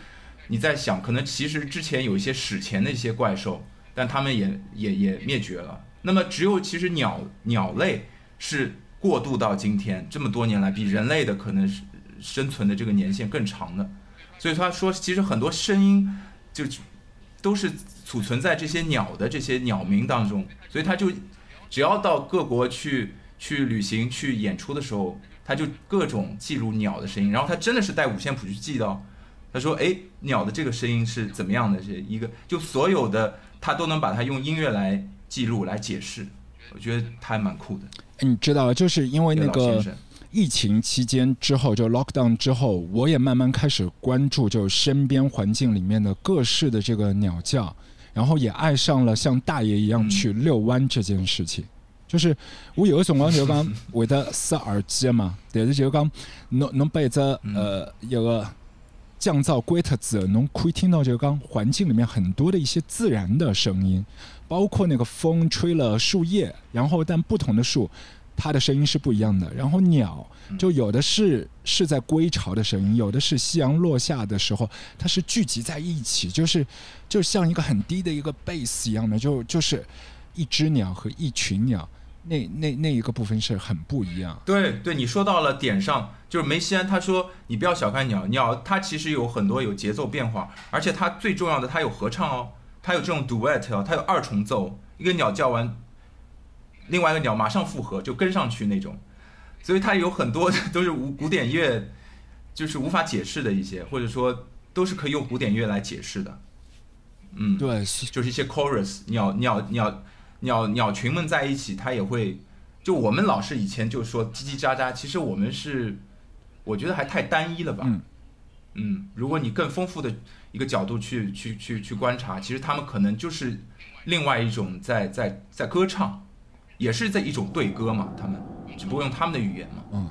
你在想，可能其实之前有一些史前的一些怪兽，但他们也也也灭绝了。那么只有其实鸟鸟类是过渡到今天这么多年来，比人类的可能是生存的这个年限更长的。所以他说，其实很多声音就都是储存在这些鸟的这些鸟鸣当中，所以他就只要到各国去去旅行、去演出的时候，他就各种记录鸟的声音，然后他真的是带五线谱去记到，他说，哎，鸟的这个声音是怎么样的？这一个就所有的他都能把它用音乐来记录、来解释，我觉得他还蛮酷的。你知道，就是因为那个疫情期间之后，就 lockdown 之后，我也慢慢开始关注，就身边环境里面的各式的这个鸟叫，然后也爱上了像大爷一样嗯去遛弯这件事情。就是我有个辰光就讲会得塞耳机嘛，但是就讲侬侬把一只嗯呃一个降噪关脱之后，侬可以听到就刚环境里面很多的一些自然的声音，包括那个风吹了树叶，然后但不同的树。它的声音是不一样的，然后鸟就有的是是在归巢的声音，有的是夕阳落下的时候，它是聚集在一起，就是就像一个很低的一个 bass 一样的，就就是一只鸟和一群鸟，那那那一个部分是很不一样。对对，你说到了点上，就是梅西安他说你不要小看鸟，鸟它其实有很多有节奏变化，而且它最重要的它有合唱哦，它有这种 duet 哦，它有二重奏，一个鸟叫完，另外一个鸟马上附和就跟上去那种，所以它有很多都是无古典乐，就是无法解释的一些，或者说都是可以用古典乐来解释的，嗯，对，就是一些 chorus，鸟鸟鸟鸟鸟群们在一起，它也会，就我们老是以前就说叽叽喳喳，其实我们是，我觉得还太单一了吧。嗯嗯如果你更丰富的一个角度去去去去观察，其实他们可能就是另外一种在在在歌唱，也是在一种对歌嘛，他们只不过用他们的语言嘛。嗯。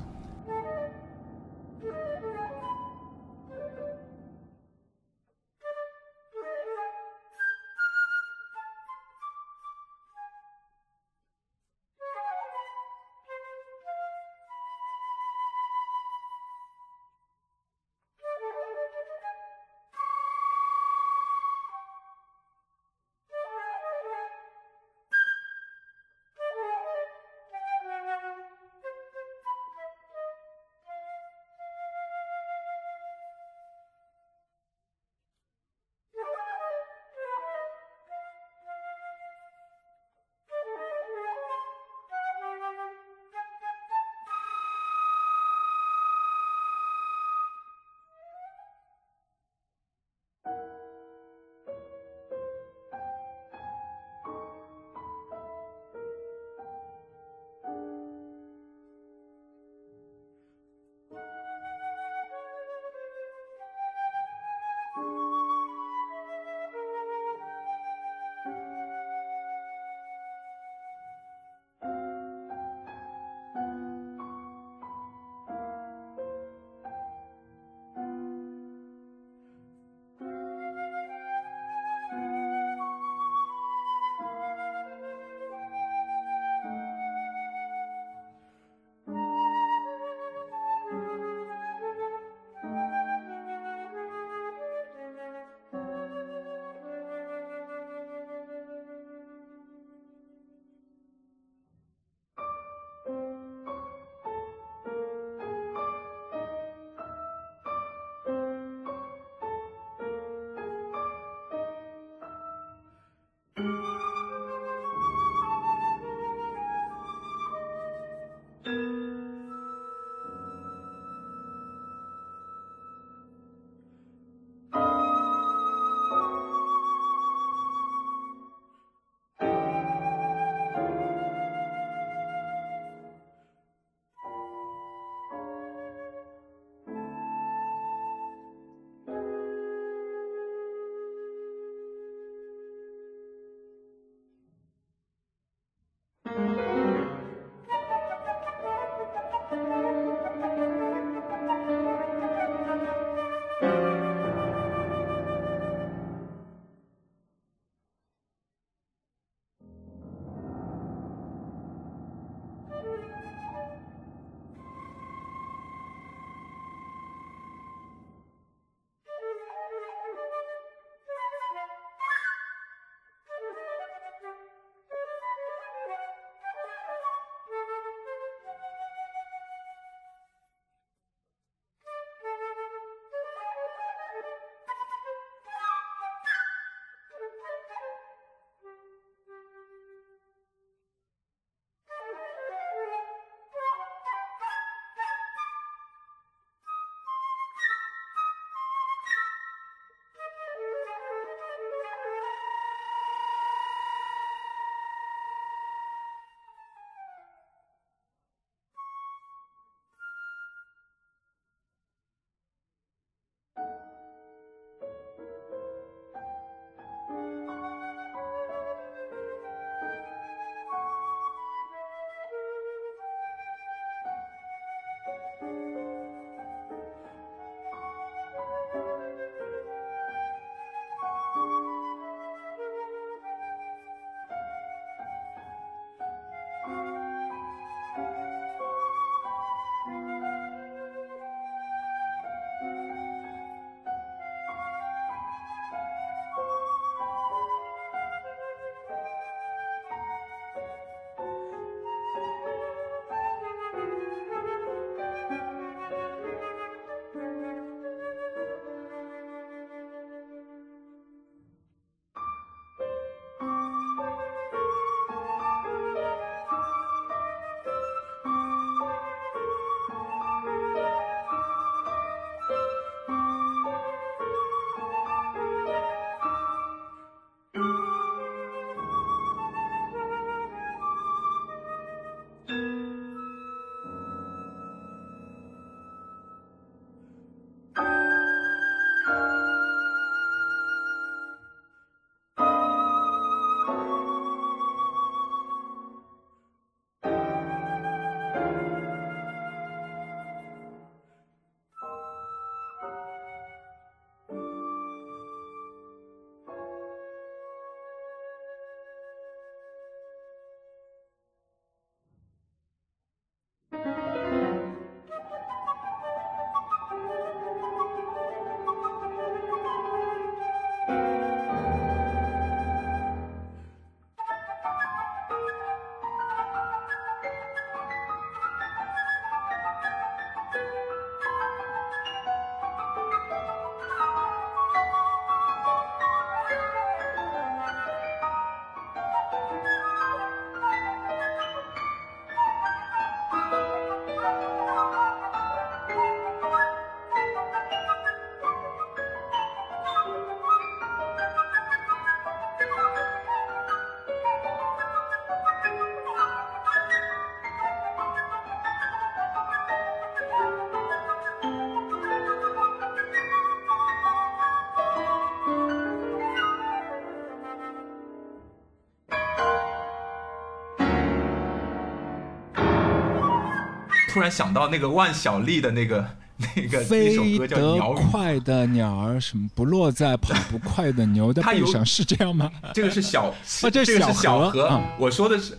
突然想到那个万晓利的那个 那个那首歌叫《鸟语》，快的鸟儿，什么不落在跑不快的牛 的背上，是这样吗？这个是小，啊这个是小小河。我说的是，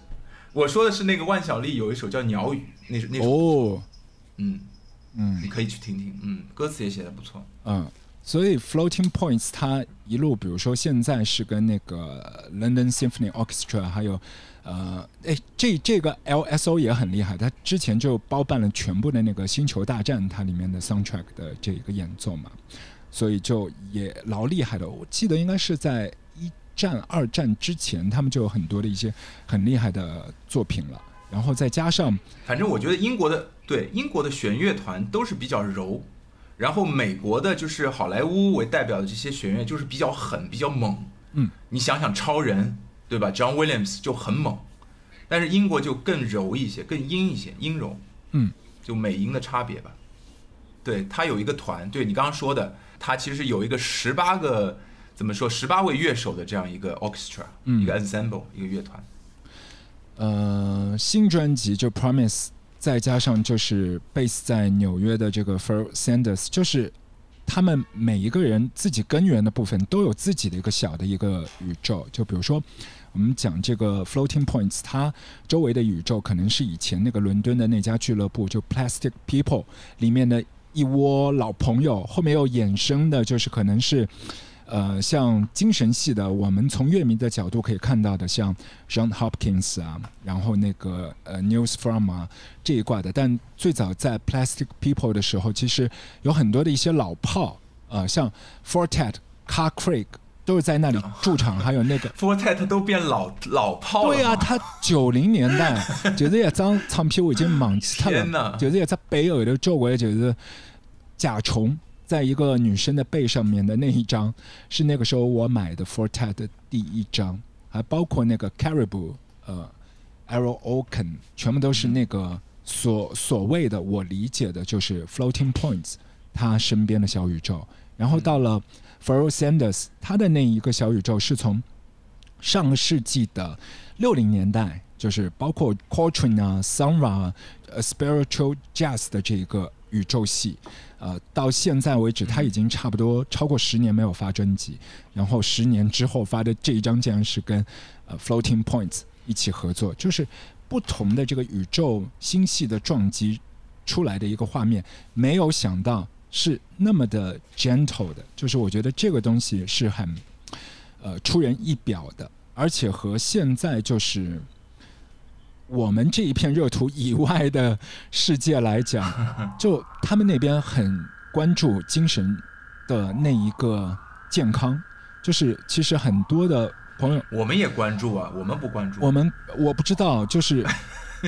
我说的是那个万晓利有一首叫《鸟语》，那首那首，哦，嗯，嗯你可以去听听，嗯，歌词也写的不错。嗯，所以 Floating Points 它一路，比如说现在是跟那个 London Symphony Orchestra，还有呃，哎，这这个 LSO 也很厉害，它之前就包办了全部的那个《星球大战》它里面的 soundtrack 的这个演奏嘛，所以就也老厉害的。我记得应该是在一战、二战之前，他们就有很多的一些很厉害的作品了，然后再加上反正我觉得英国的对英国的弦乐团都是比较柔，然后美国的就是好莱坞为代表的这些学院就是比较狠、比较猛。嗯，你想想超人对吧？John Williams 就很猛，但是英国就更柔一些，更阴一些，阴柔。嗯，就美英的差别吧。对他有一个团，对你刚刚说的，他其实有一个十八个怎么说十八位乐手的这样一个 orchestra，、嗯一个 ensemble，一个乐团。呃，新专辑就 Promise，再加上就是 base 在纽约的这个 Phil Sanders，就是他们每一个人自己根源的部分都有自己的一个小的一个宇宙。就比如说，我们讲这个 Floating Points，它周围的宇宙可能是以前那个伦敦的那家俱乐部，就 Plastic People 里面的一窝老朋友，后面又衍生的就是可能是。呃，像精神系的，我们从乐迷的角度可以看到的，像 John Hopkins 啊，然后那个呃 News From 啊这一挂的。但最早在 Plastic People 的时候，其实有很多的一些老炮，呃，像 Fortet、Car Creek 都是在那里驻场，还有那个 Fortet 都变老老炮了。对啊、他九零年代就是一张唱片我已经忘记他天哪了，就是一只背后头做过的就是甲虫。在一个女生的背上面的那一张，是那个时候我买的 Forte 的第一张，还包括那个 Caribou，呃，Arrow Oaken，全部都是那个所所谓的我理解的就是 Floating Points，他身边的小宇宙。然后到了 f h a r r e l Sanders，他的那一个小宇宙是从上个世纪的六零年代，就是包括 Coltrane 啊、Sonra 啊、Spiritual Jazz 的这一个宇宙系，呃，到现在为止，他已经差不多超过十年没有发专辑，然后十年之后发的这一张竟然是跟呃 Floating Points 一起合作，就是不同的这个宇宙星系的撞击出来的一个画面，没有想到是那么的 gentle 的，就是我觉得这个东西是很呃出人意表的，而且和现在就是我们这一片热土以外的世界来讲，就他们那边很关注精神的那一个健康，就是其实很多的朋友，我们也关注啊，我们不关注。我们我不知道，就是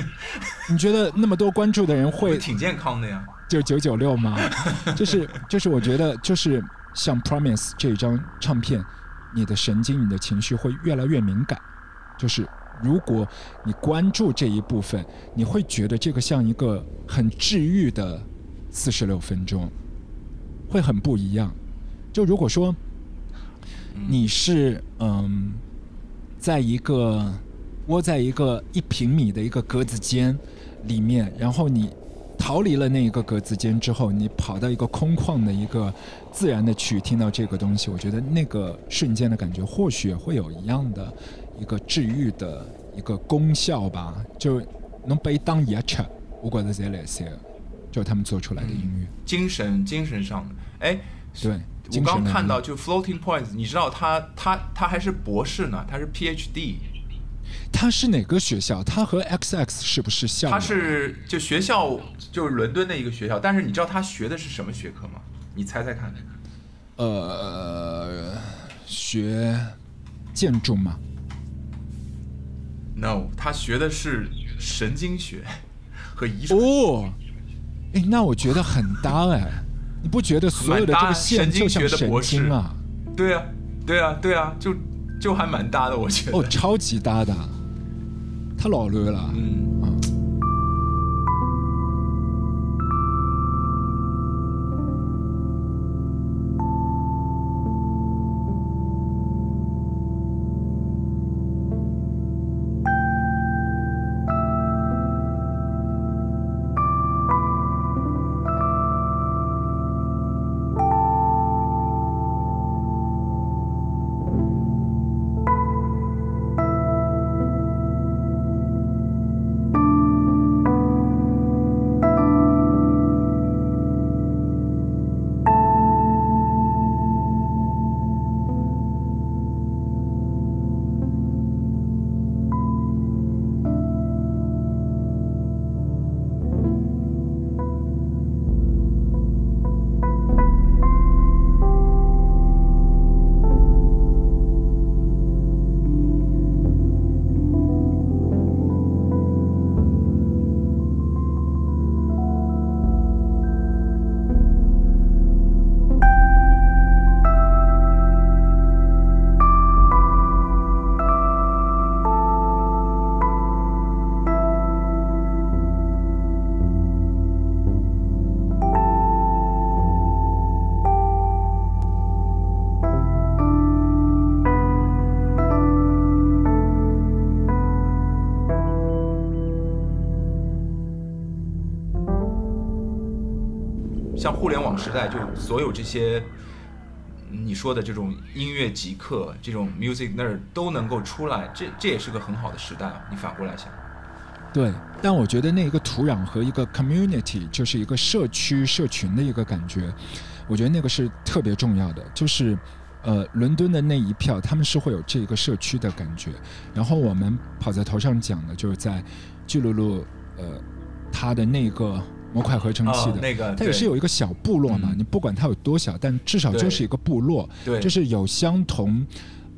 你觉得那么多关注的人会挺健康的呀。就九九六吗？就 是就是，我觉得就是像 Promise 这一张唱片，你的神经、你的情绪会越来越敏感。就是如果你关注这一部分，你会觉得这个像一个很治愈的四十六分钟，会很不一样。就如果说你是嗯，在一个窝在一个一平米的一个格子间里面，然后你逃离了那一个格子间之后，你跑到一个空旷的一个自然的区域，听到这个东西，我觉得那个瞬间的感觉或许会有一样的一个治愈的一个功效吧。就能被当药吃，我觉得这类些，就他们做出来的音乐，精神精神上的，哎，对。我刚看到就 Floating Points，你知道他他他还是博士呢，他是 PhD，他是哪个学校？他和 XX 是不是校？他是就学校就是伦敦的一个学校，但是你知道他学的是什么学科吗？你猜猜看。呃学建筑吗？No，他学的是神经学和遗传。哦，哎，那我觉得很搭哎，你不觉得所有的这个线就像神经啊？对啊，对啊，对啊，就就还蛮搭的，我觉得。哦，超级搭的，他老了了。嗯。时代，就所有这些你说的这种音乐极客、这种 music nerd 都能够出来，这这也是个很好的时代。你反过来想，对，但我觉得那一个土壤和一个 community，就是一个社区社群的一个感觉，我觉得那个是特别重要的。就是，呃，伦敦的那一票，他们是会有这个社区的感觉。然后我们跑在头上讲的，就是在巨鹿路，呃，它的那个模块合成器的，哦那个它也是有一个小部落嘛。嗯你不管它有多小，但至少就是一个部落，对，就是有相同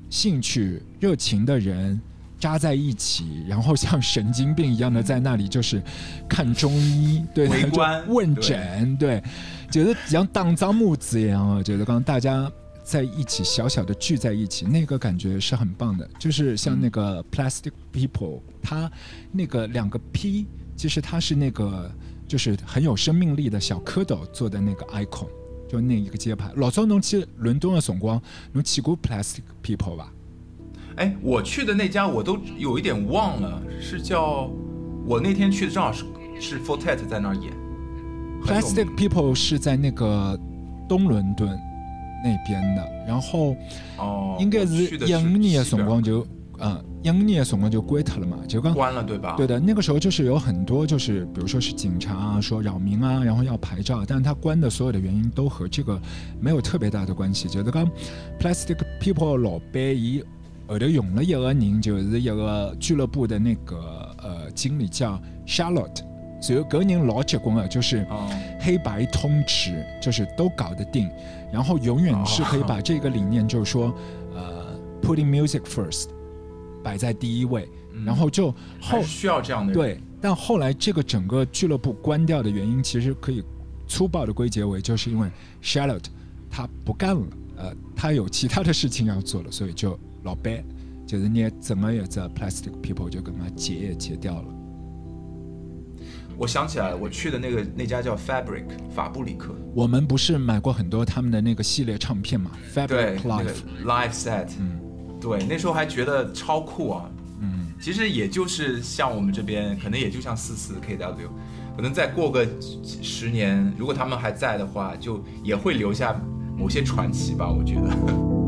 兴趣、热情的人扎在一起，然后像神经病一样的在那里就是看中医，对，问诊，对，觉得像当脏木子一样啊，觉得刚刚大家。在一起小小的聚在一起，那个感觉是很棒的。就是像那个 Plastic People，它那个两个 P，其实它是那个就是很有生命力的小蝌蚪做的那个 icon，就那一个街牌。老早侬去伦敦的辰光，侬去过 Plastic People 吧？哎，我去的那家我都有一点忘了，是叫我那天去的正好是是 Fortet 在那儿演。Plastic People 是在那个东伦敦那边的，然后哦，应该是一五年的辰光就，嗯，一五年的辰光就归他了嘛，就刚关了对吧？对的，那个时候就是有很多就是比如说是警察啊，说扰民啊，然后要牌照，但是他关的所有的原因都和这个没有特别大的关系。就是刚 Plastic People 老板伊后头用了一个人，就是一个俱乐部的那个呃经理叫 Charlotte，所以搿个人老结棍了，就是。哦，黑白通吃，就是都搞得定，然后永远是可以把这个理念，就是说，呃，putting music first，摆在第一位，嗯然后就后需要这样的人。对，但后来这个整个俱乐部关掉的原因，其实可以粗暴的归结为，就是因为 Charlotte 他不干了，呃，他有其他的事情要做了，所以就老板就是你怎么也在 Plastic People 就跟他结也结掉了。我想起来了，我去的那个那家叫 Fabric 法布里克，我们不是买过很多他们的那个系列唱片嘛，Fabric，那 Life 个。Live Set，嗯对，那时候还觉得超酷啊。嗯，其实也就是像我们这边，可能也就像四四 KW，可能再过个十年，如果他们还在的话，就也会留下某些传奇吧。我觉得。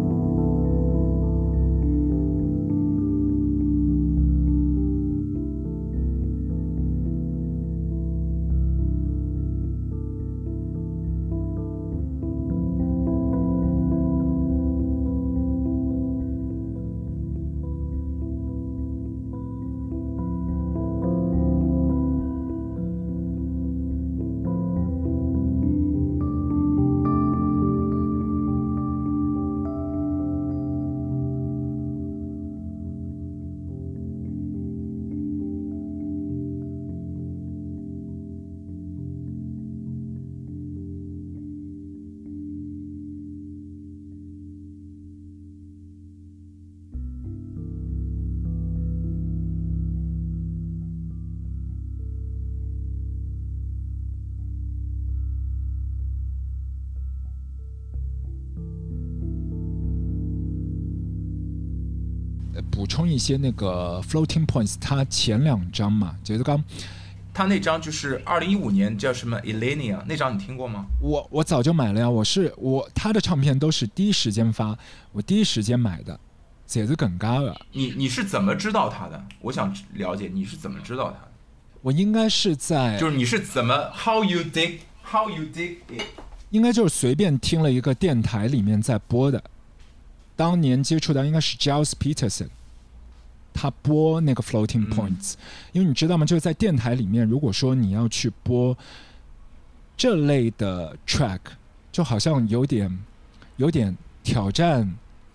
补充一些那个 floating points，它前两张嘛，就是刚他那张就是二零一五年叫什么 Elenia 那张你听过吗？我我早就买了呀，我是我他的唱片都是第一时间发，我第一时间买的，也是更加的。你你是怎么知道他的？我想了解你是怎么知道他的，我应该是在，就是你是怎么 How you dig How you dig it？应该就是随便听了一个电台里面在播的，当年接触到应该是 Giles Peterson，他播那个 floating 嗯 points，、因为你知道吗？就是在电台里面，如果说你要去播这类的 track，就好像有点有点挑战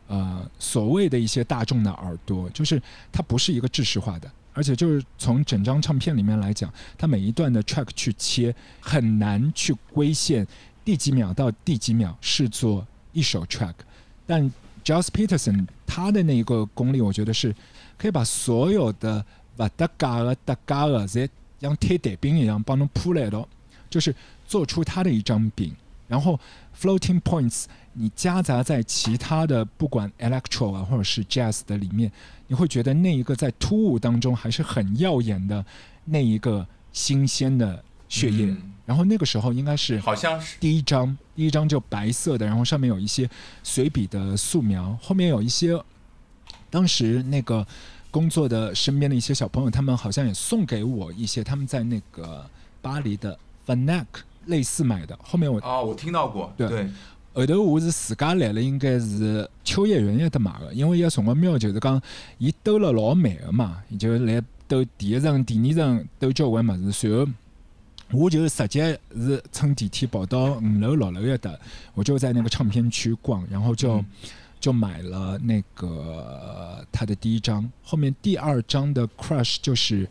呃所谓的一些大众的耳朵，就是它不是一个制式化的。而且就是从整张唱片里面来讲，它每一段的 track 去切，很难去归线第几秒到第几秒视作一首 track。但 Giles Peterson 他的那一个功力，我觉得是可以把所有的不搭嘎的搭嘎的，侪像贴蛋饼一样帮侬铺来了，就是做出它的一张饼。然后 floating points 你夹杂在其他的不管 electro 啊或者是 jazz 的里面，你会觉得那一个在突兀当中还是很耀眼的那一个新鲜的血液，嗯然后那个时候应该是好像是第一张，第一张就白色的，然后上面有一些随笔的素描，后面有一些当时那个工作的身边的一些小朋友，他们好像也送给我一些他们在那个巴黎的 Fnac 类似买的，后面我哦，我听到过，对对，后头我是自家来了，应该是秋叶原也得买个，因为伊个辰光喵就是讲，伊兜了老慢个嘛，伊就来兜第一层、第二层兜交关物事，随后我就直接是乘电梯跑到五楼、六楼一搭，我就在那个唱片区逛，然后就、嗯就买了那个他的第一张，后面第二张的 Crush 就是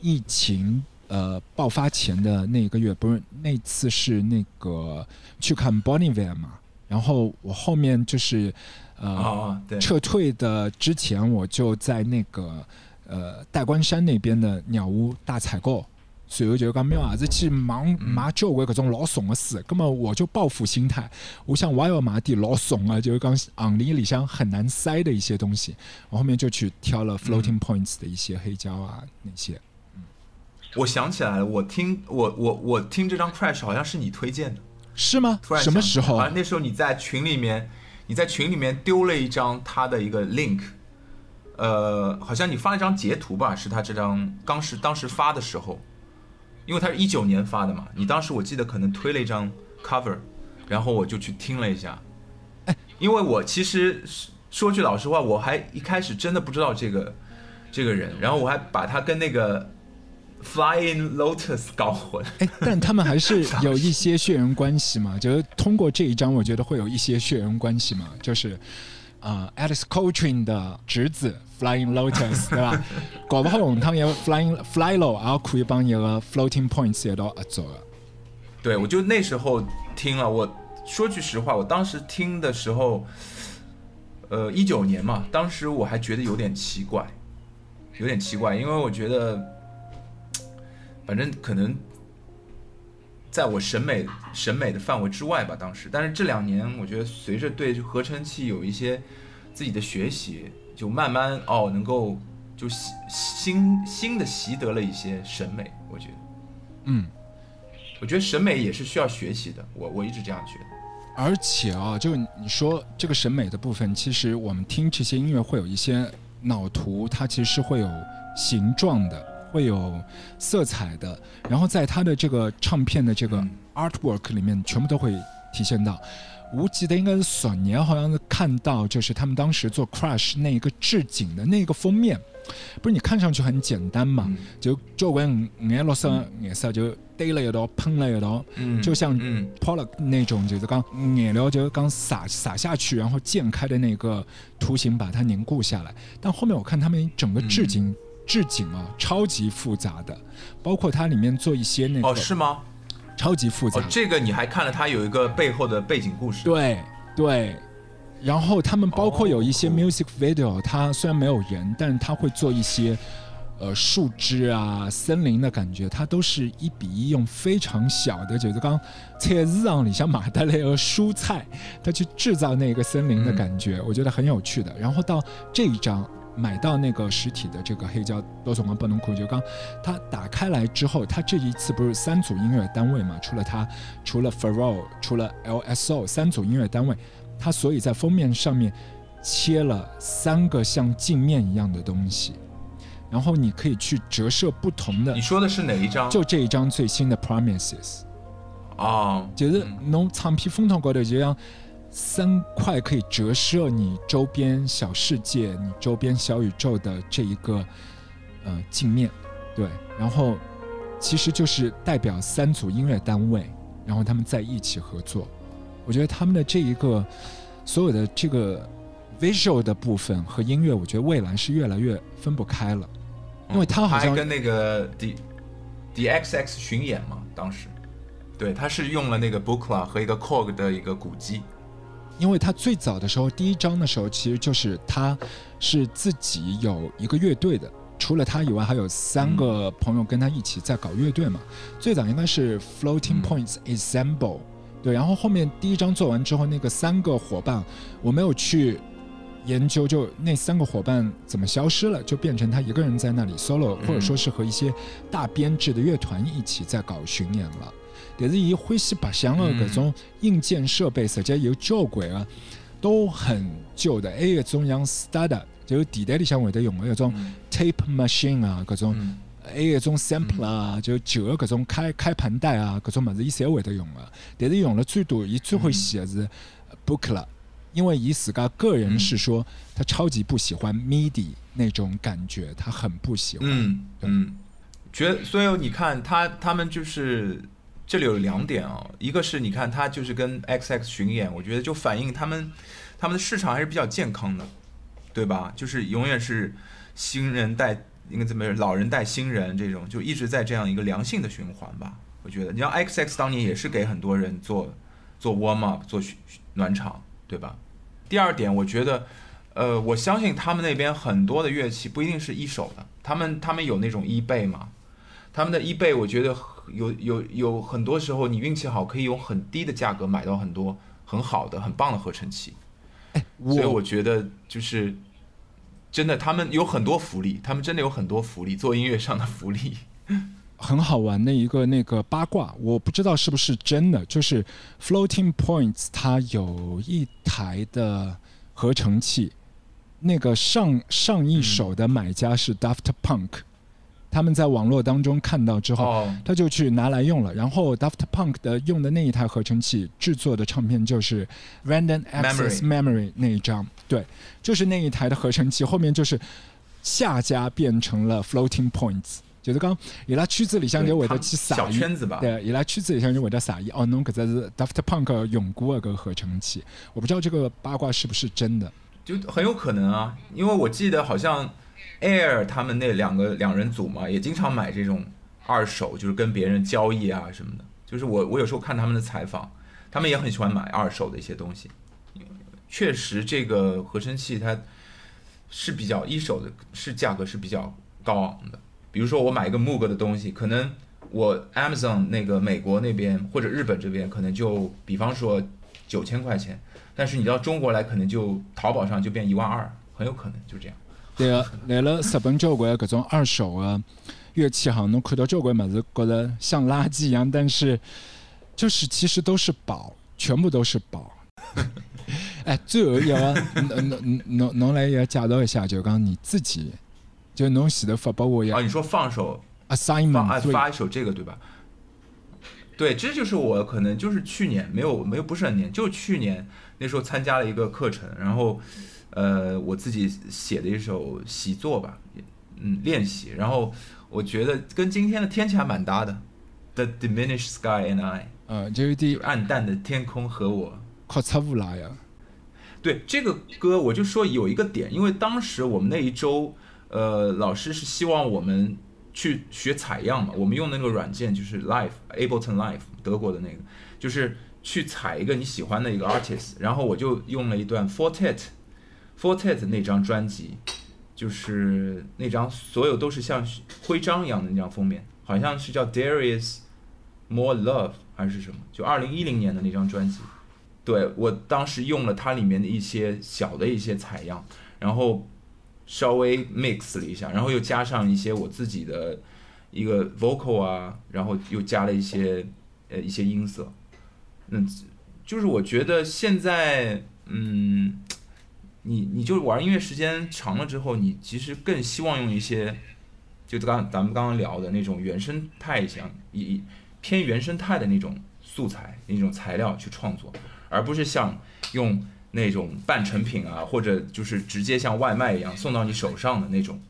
疫情呃爆发前的那一个月，不是那次是那个去看 Bonnie r 嘛，然后我后面就是呃、撤退的之前，我就在那个呃大关山那边的鸟屋大采购。随后就讲没有啊，是去忙买交关搿种老怂的书，葛么我就报复心态，我想我也要买点老怂啊，就是讲行李里向很难塞的一些东西。我后面就去挑了 Floating Points 的一些黑胶啊那些。我想起来了，我听我我我听这张 Crash 好像是你推荐的，是吗突？然什么时候好？像那时候你在群里面，你在群里面丢了一张他的一个 link，呃，好像你发了一张截图吧，是他这张当时当时发的时候，因为他是一九年发的嘛，你当时我记得可能推了一张 cover，然后我就去听了一下，哎，因为我其实说句老实话，我还一开始真的不知道这个这个人，然后我还把他跟那个 Flying Lotus 搞混。哎，但他们还是 有一些血缘关系嘛，就是通过这一张，我觉得会有一些血缘关系嘛，就是啊、呃 Alice Coltrane 的侄子 Flying Lotus，对吧？搞不好我们他们也 Flying Fly Low，然后可以帮一个 Floating Points 也到合作的。对，我就那时候听了。我说句实话，我当时听的时候，呃，一九年嘛，当时我还觉得有点奇怪，有点奇怪，因为我觉得，反正可能在我审美审美的范围之外吧，当时。但是这两年，我觉得随着对合成器有一些自己的学习，就慢慢哦，能够就习新新的习得了一些审美，我觉得。嗯，我觉得审美也是需要学习的，我我一直这样觉得。而且啊，就你说这个审美的部分，其实我们听这些音乐会有一些脑图，它其实是会有形状的，会有色彩的，然后在它的这个唱片的这个嗯 artwork 里面，全部都会体现到。我记得应该是索尼，好像是看到就是他们当时做 Crush 那一个置景的那个封面，不是你看上去很简单嘛，嗯就交关五颜六色颜色就堆了一道，喷了一道，嗯就像嗯 Pollock 那种，就是刚颜料就刚洒洒下去，然后溅开的那个图形把它凝固下来。但后面我看他们整个置景、置景啊，超级复杂的，包括它里面做一些那个、哦，是吗？超级复杂哦，这个你还看了它有一个背后的背景故事。对对。然后他们包括有一些哦 music video，它虽然没有人，但是它会做一些呃树枝啊、森林的感觉，它都是一比一用非常小的，就是刚菜市场里向买的那个蔬菜，它去制造那个森林的感觉，我觉得很有趣的。然后到这一张。买到那个实体的这个黑胶多总光不能库，就刚它打开来之后，它这一次不是三组音乐单位嘛？除了它，除了 f a r o 除了 LSO 三组音乐单位，它所以在封面上面切了三个像镜面一样的东西，然后你可以去折射不同的你。说的是哪一张？就这一张最新的 Promises，哦，就是嗯侬唱片封头高头就像三块可以折射你周边小世界、你周边小宇宙的这一个呃镜面，对，然后其实就是代表三组音乐单位，然后他们在一起合作。我觉得他们的这一个所有的这个 visual 的部分和音乐，我觉得未来是越来越分不开了，因为他好像还跟那个 D D X X 巡演嘛，当时，对，他是用了那个 Bookla 和一个 Korg 的一个鼓机。因为他最早的时候，第一章的时候，其实就是他是自己有一个乐队的，除了他以外，还有三个朋友跟他一起在搞乐队嘛。最早应该是 Floating 嗯 Points Ensemble，、对，然后后面第一章做完之后，那个三个伙伴，我没有去研究就那三个伙伴怎么消失了，就变成他一个人在那里 solo，或者说是和一些大编制的乐团一起在搞巡演了。但是伊欢喜白相的搿种硬件设备，实际有交关个都很旧的，还有一种像 Stada，就是电台里向会得用的一种 tape machine 啊，搿种。嗯。还有一种 sampler 啊，就旧的搿种开开盘带啊，搿种物事伊侪会得用的。但是用了最多，伊最欢喜的是 booklet，因为伊自家个人是说他超级不喜欢 MIDI 那种感觉，他很不喜欢。嗯嗯，觉所以你看他他们就是这里有两点啊、一个是你看他就是跟 XX 巡演，我觉得就反映他们他们的市场还是比较健康的，对吧？就是永远是新人带应该怎么老人带新人这种，就一直在这样一个良性的循环吧。我觉得，你像 XX 当年也是给很多人做做 warm up 做暖场，对吧？第二点，我觉得。呃，我相信他们那边很多的乐器不一定是一手的，他们他们有那种 eBay 嘛，他们的 eBay 我觉得有有有很多时候你运气好可以用很低的价格买到很多很好的很棒的合成器，所以我觉得就是真的他们有很多福利，他们真的有很多福利，做音乐上的福利。很好玩的一个那个八卦，我不知道是不是真的，就是 Floating Points 它有一台的合成器。那个上上一手的买家是 Daft Punk，、他们在网络当中看到之后，哦，他就去拿来用了。然后 Daft Punk 的用的那一台合成器制作的唱片就是 Random Access Memory 那一张，对，就是那一台的合成器，后面就是下家变成了 Floating Points，就是刚伊拉曲子里向就会得去撒小。圈子吧，对，伊拉曲子里向就会得撒一哦，侬搿只是 Daft Punk 用过个合成器，我不知道这个八卦是不是真的。就很有可能啊，因为我记得好像 Air 他们那两个两人组嘛，也经常买这种二手，就是跟别人交易啊什么的。就是我我有时候看他们的采访，他们也很喜欢买二手的一些东西。确实，这个合成器它是比较一手的，是价格是比较高昂的。比如说我买一个 Moog 的东西，可能我 Amazon 那个美国那边或者日本这边可能就比方说九千块钱。但是你到中国来，可能就淘宝上就变一万二，很有可能就这样。对个，来了日本交关搿种二手的乐器行，侬看到交关物事，觉得像垃圾一样，但是就是其实都是宝，全部都是宝。哎，最后一个，侬侬侬侬来也介绍一下，就讲你自己，就侬前头发拨我一啊，你说放手 assignment，放啊发一首这个对吧？对，这就是我可能就是去年没有没有不是很年，就去年那时候参加了一个课程，然后呃我自己写的一首习作吧，嗯练习，然后我觉得跟今天的天气还蛮搭的，The Diminished Sky and I，呃，就有就点暗淡的天空和我。靠擦不拉呀。对这个歌，我就说有一个点，因为当时我们那一周，呃，老师是希望我们去学采样嘛，我们用那个软件就是 Live Ableton Live 德国的那个，就是去采一个你喜欢的一个 artist，然后我就用了一段 Fortet Fortet 那张专辑，就是那张所有都是像徽章一样的那张封面，好像是叫 There is More Love 还是什么，就二零一零年的那张专辑。对我当时用了它里面的一些小的一些采样，然后稍微 mix 了一下，然后又加上一些我自己的一个 vocal 啊，然后又加了一些呃一些音色，嗯，就是我觉得现在嗯，你你就玩音乐时间长了之后，你其实更希望用一些，就刚咱们刚刚聊的那种原生态像以偏原生态的那种素材那种材料去创作。而不是像用那种半成品啊，或者就是直接像外卖一样送到你手上的那种，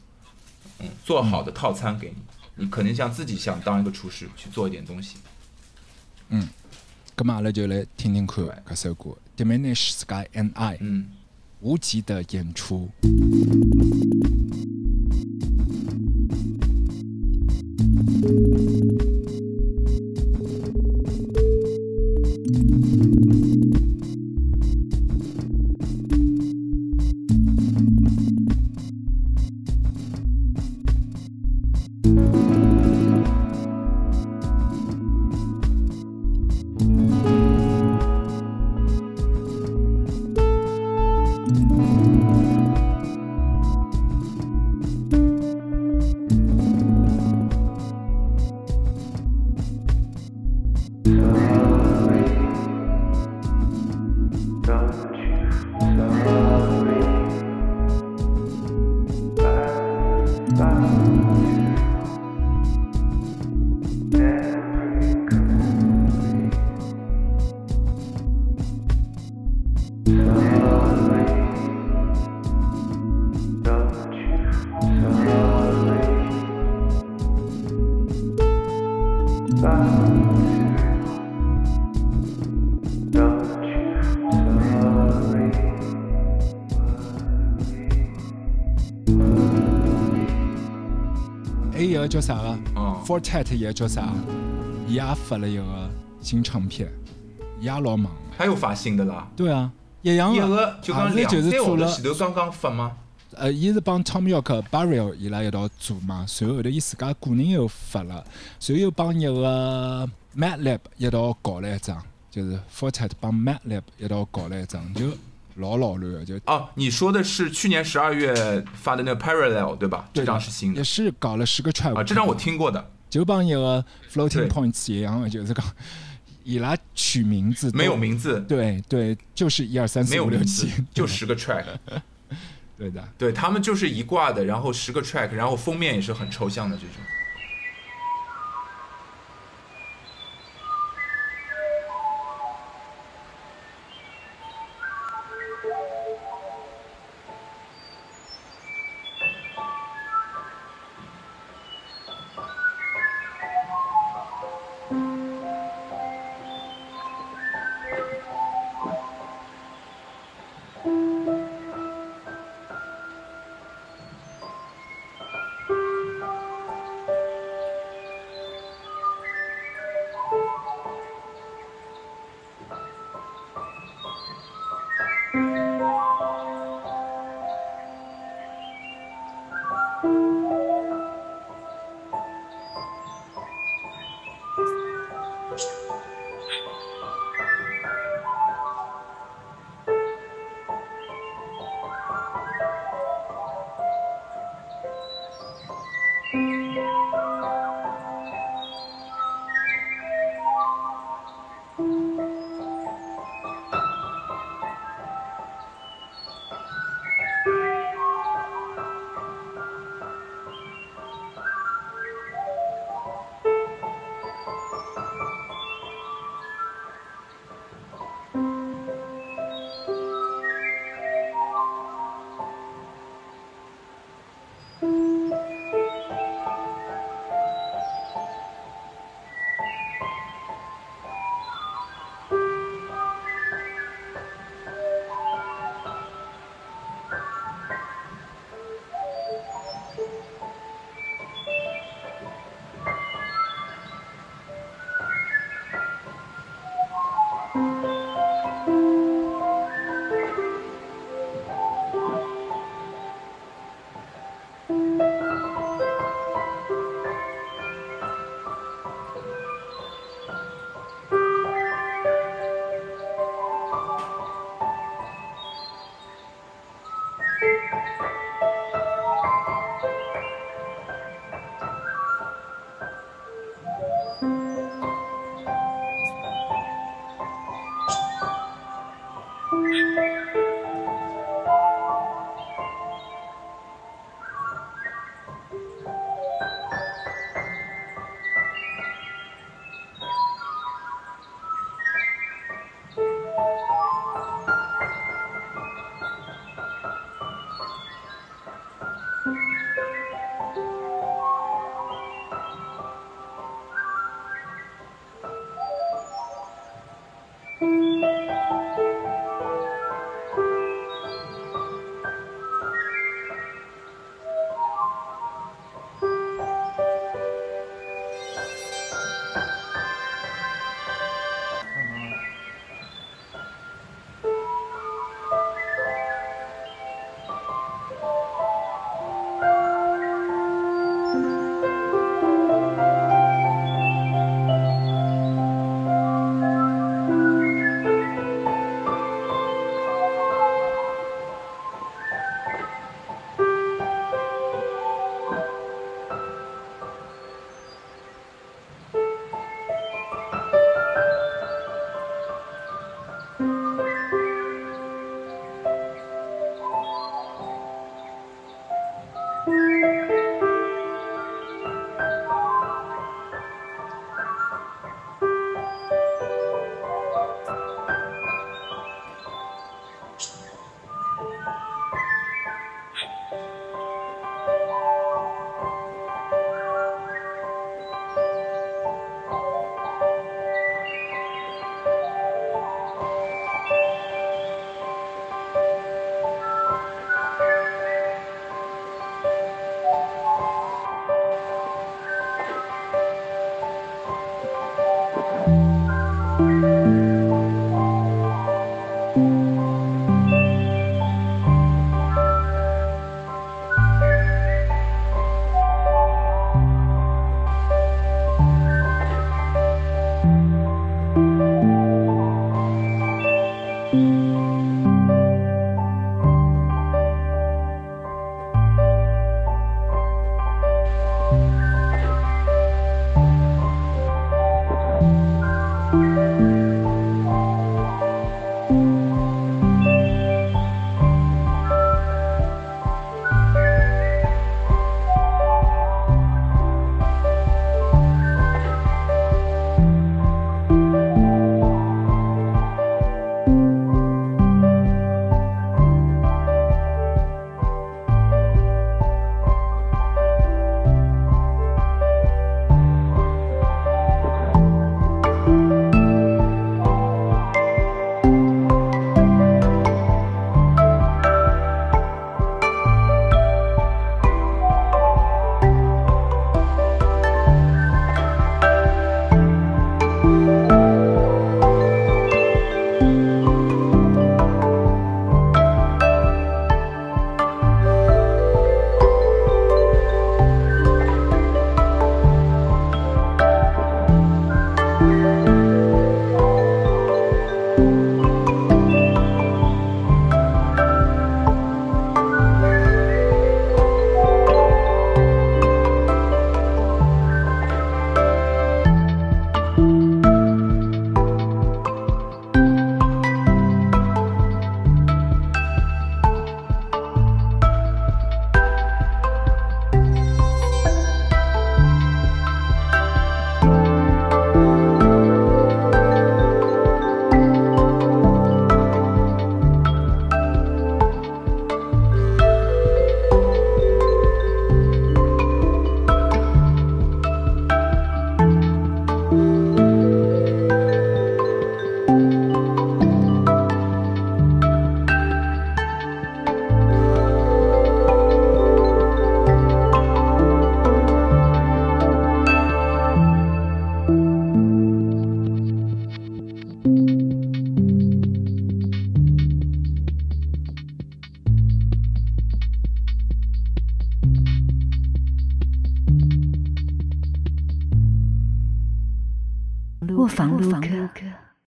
嗯，做好的套餐给你，你可能像自己想当一个厨师去做一点东西。嗯咁嘛，阿拉就来听听看搿首歌《Diminish Sky and I》嗯，无极的演出。哦？Fortet 一个叫啥？伊也发了一个新唱片，伊也老忙的。还有发新的啦。对啊，一样一的，个就讲也是就是两三号头前头刚刚发吗？呃，伊是帮 Tom York、Barrel 伊拉一道做嘛，随后后头伊自家个人又发了，随后又帮一个 Madlib 一道搞了一张，就是 Fortet 帮 Madlib 一道搞了一张，就老老乱的，就哦，你说的是去年十二月发的那个 Parallel 对吧？这张是新的也是搞了十个 track 啊，这张我听过的，就帮一个 Floating Points 一样的，就是讲伊拉取名字没有名字，对对，就是一二三四五六七，，就十个 track，对的。对他们就是一挂的，然后十个 track，然后封面也是很抽象的这种。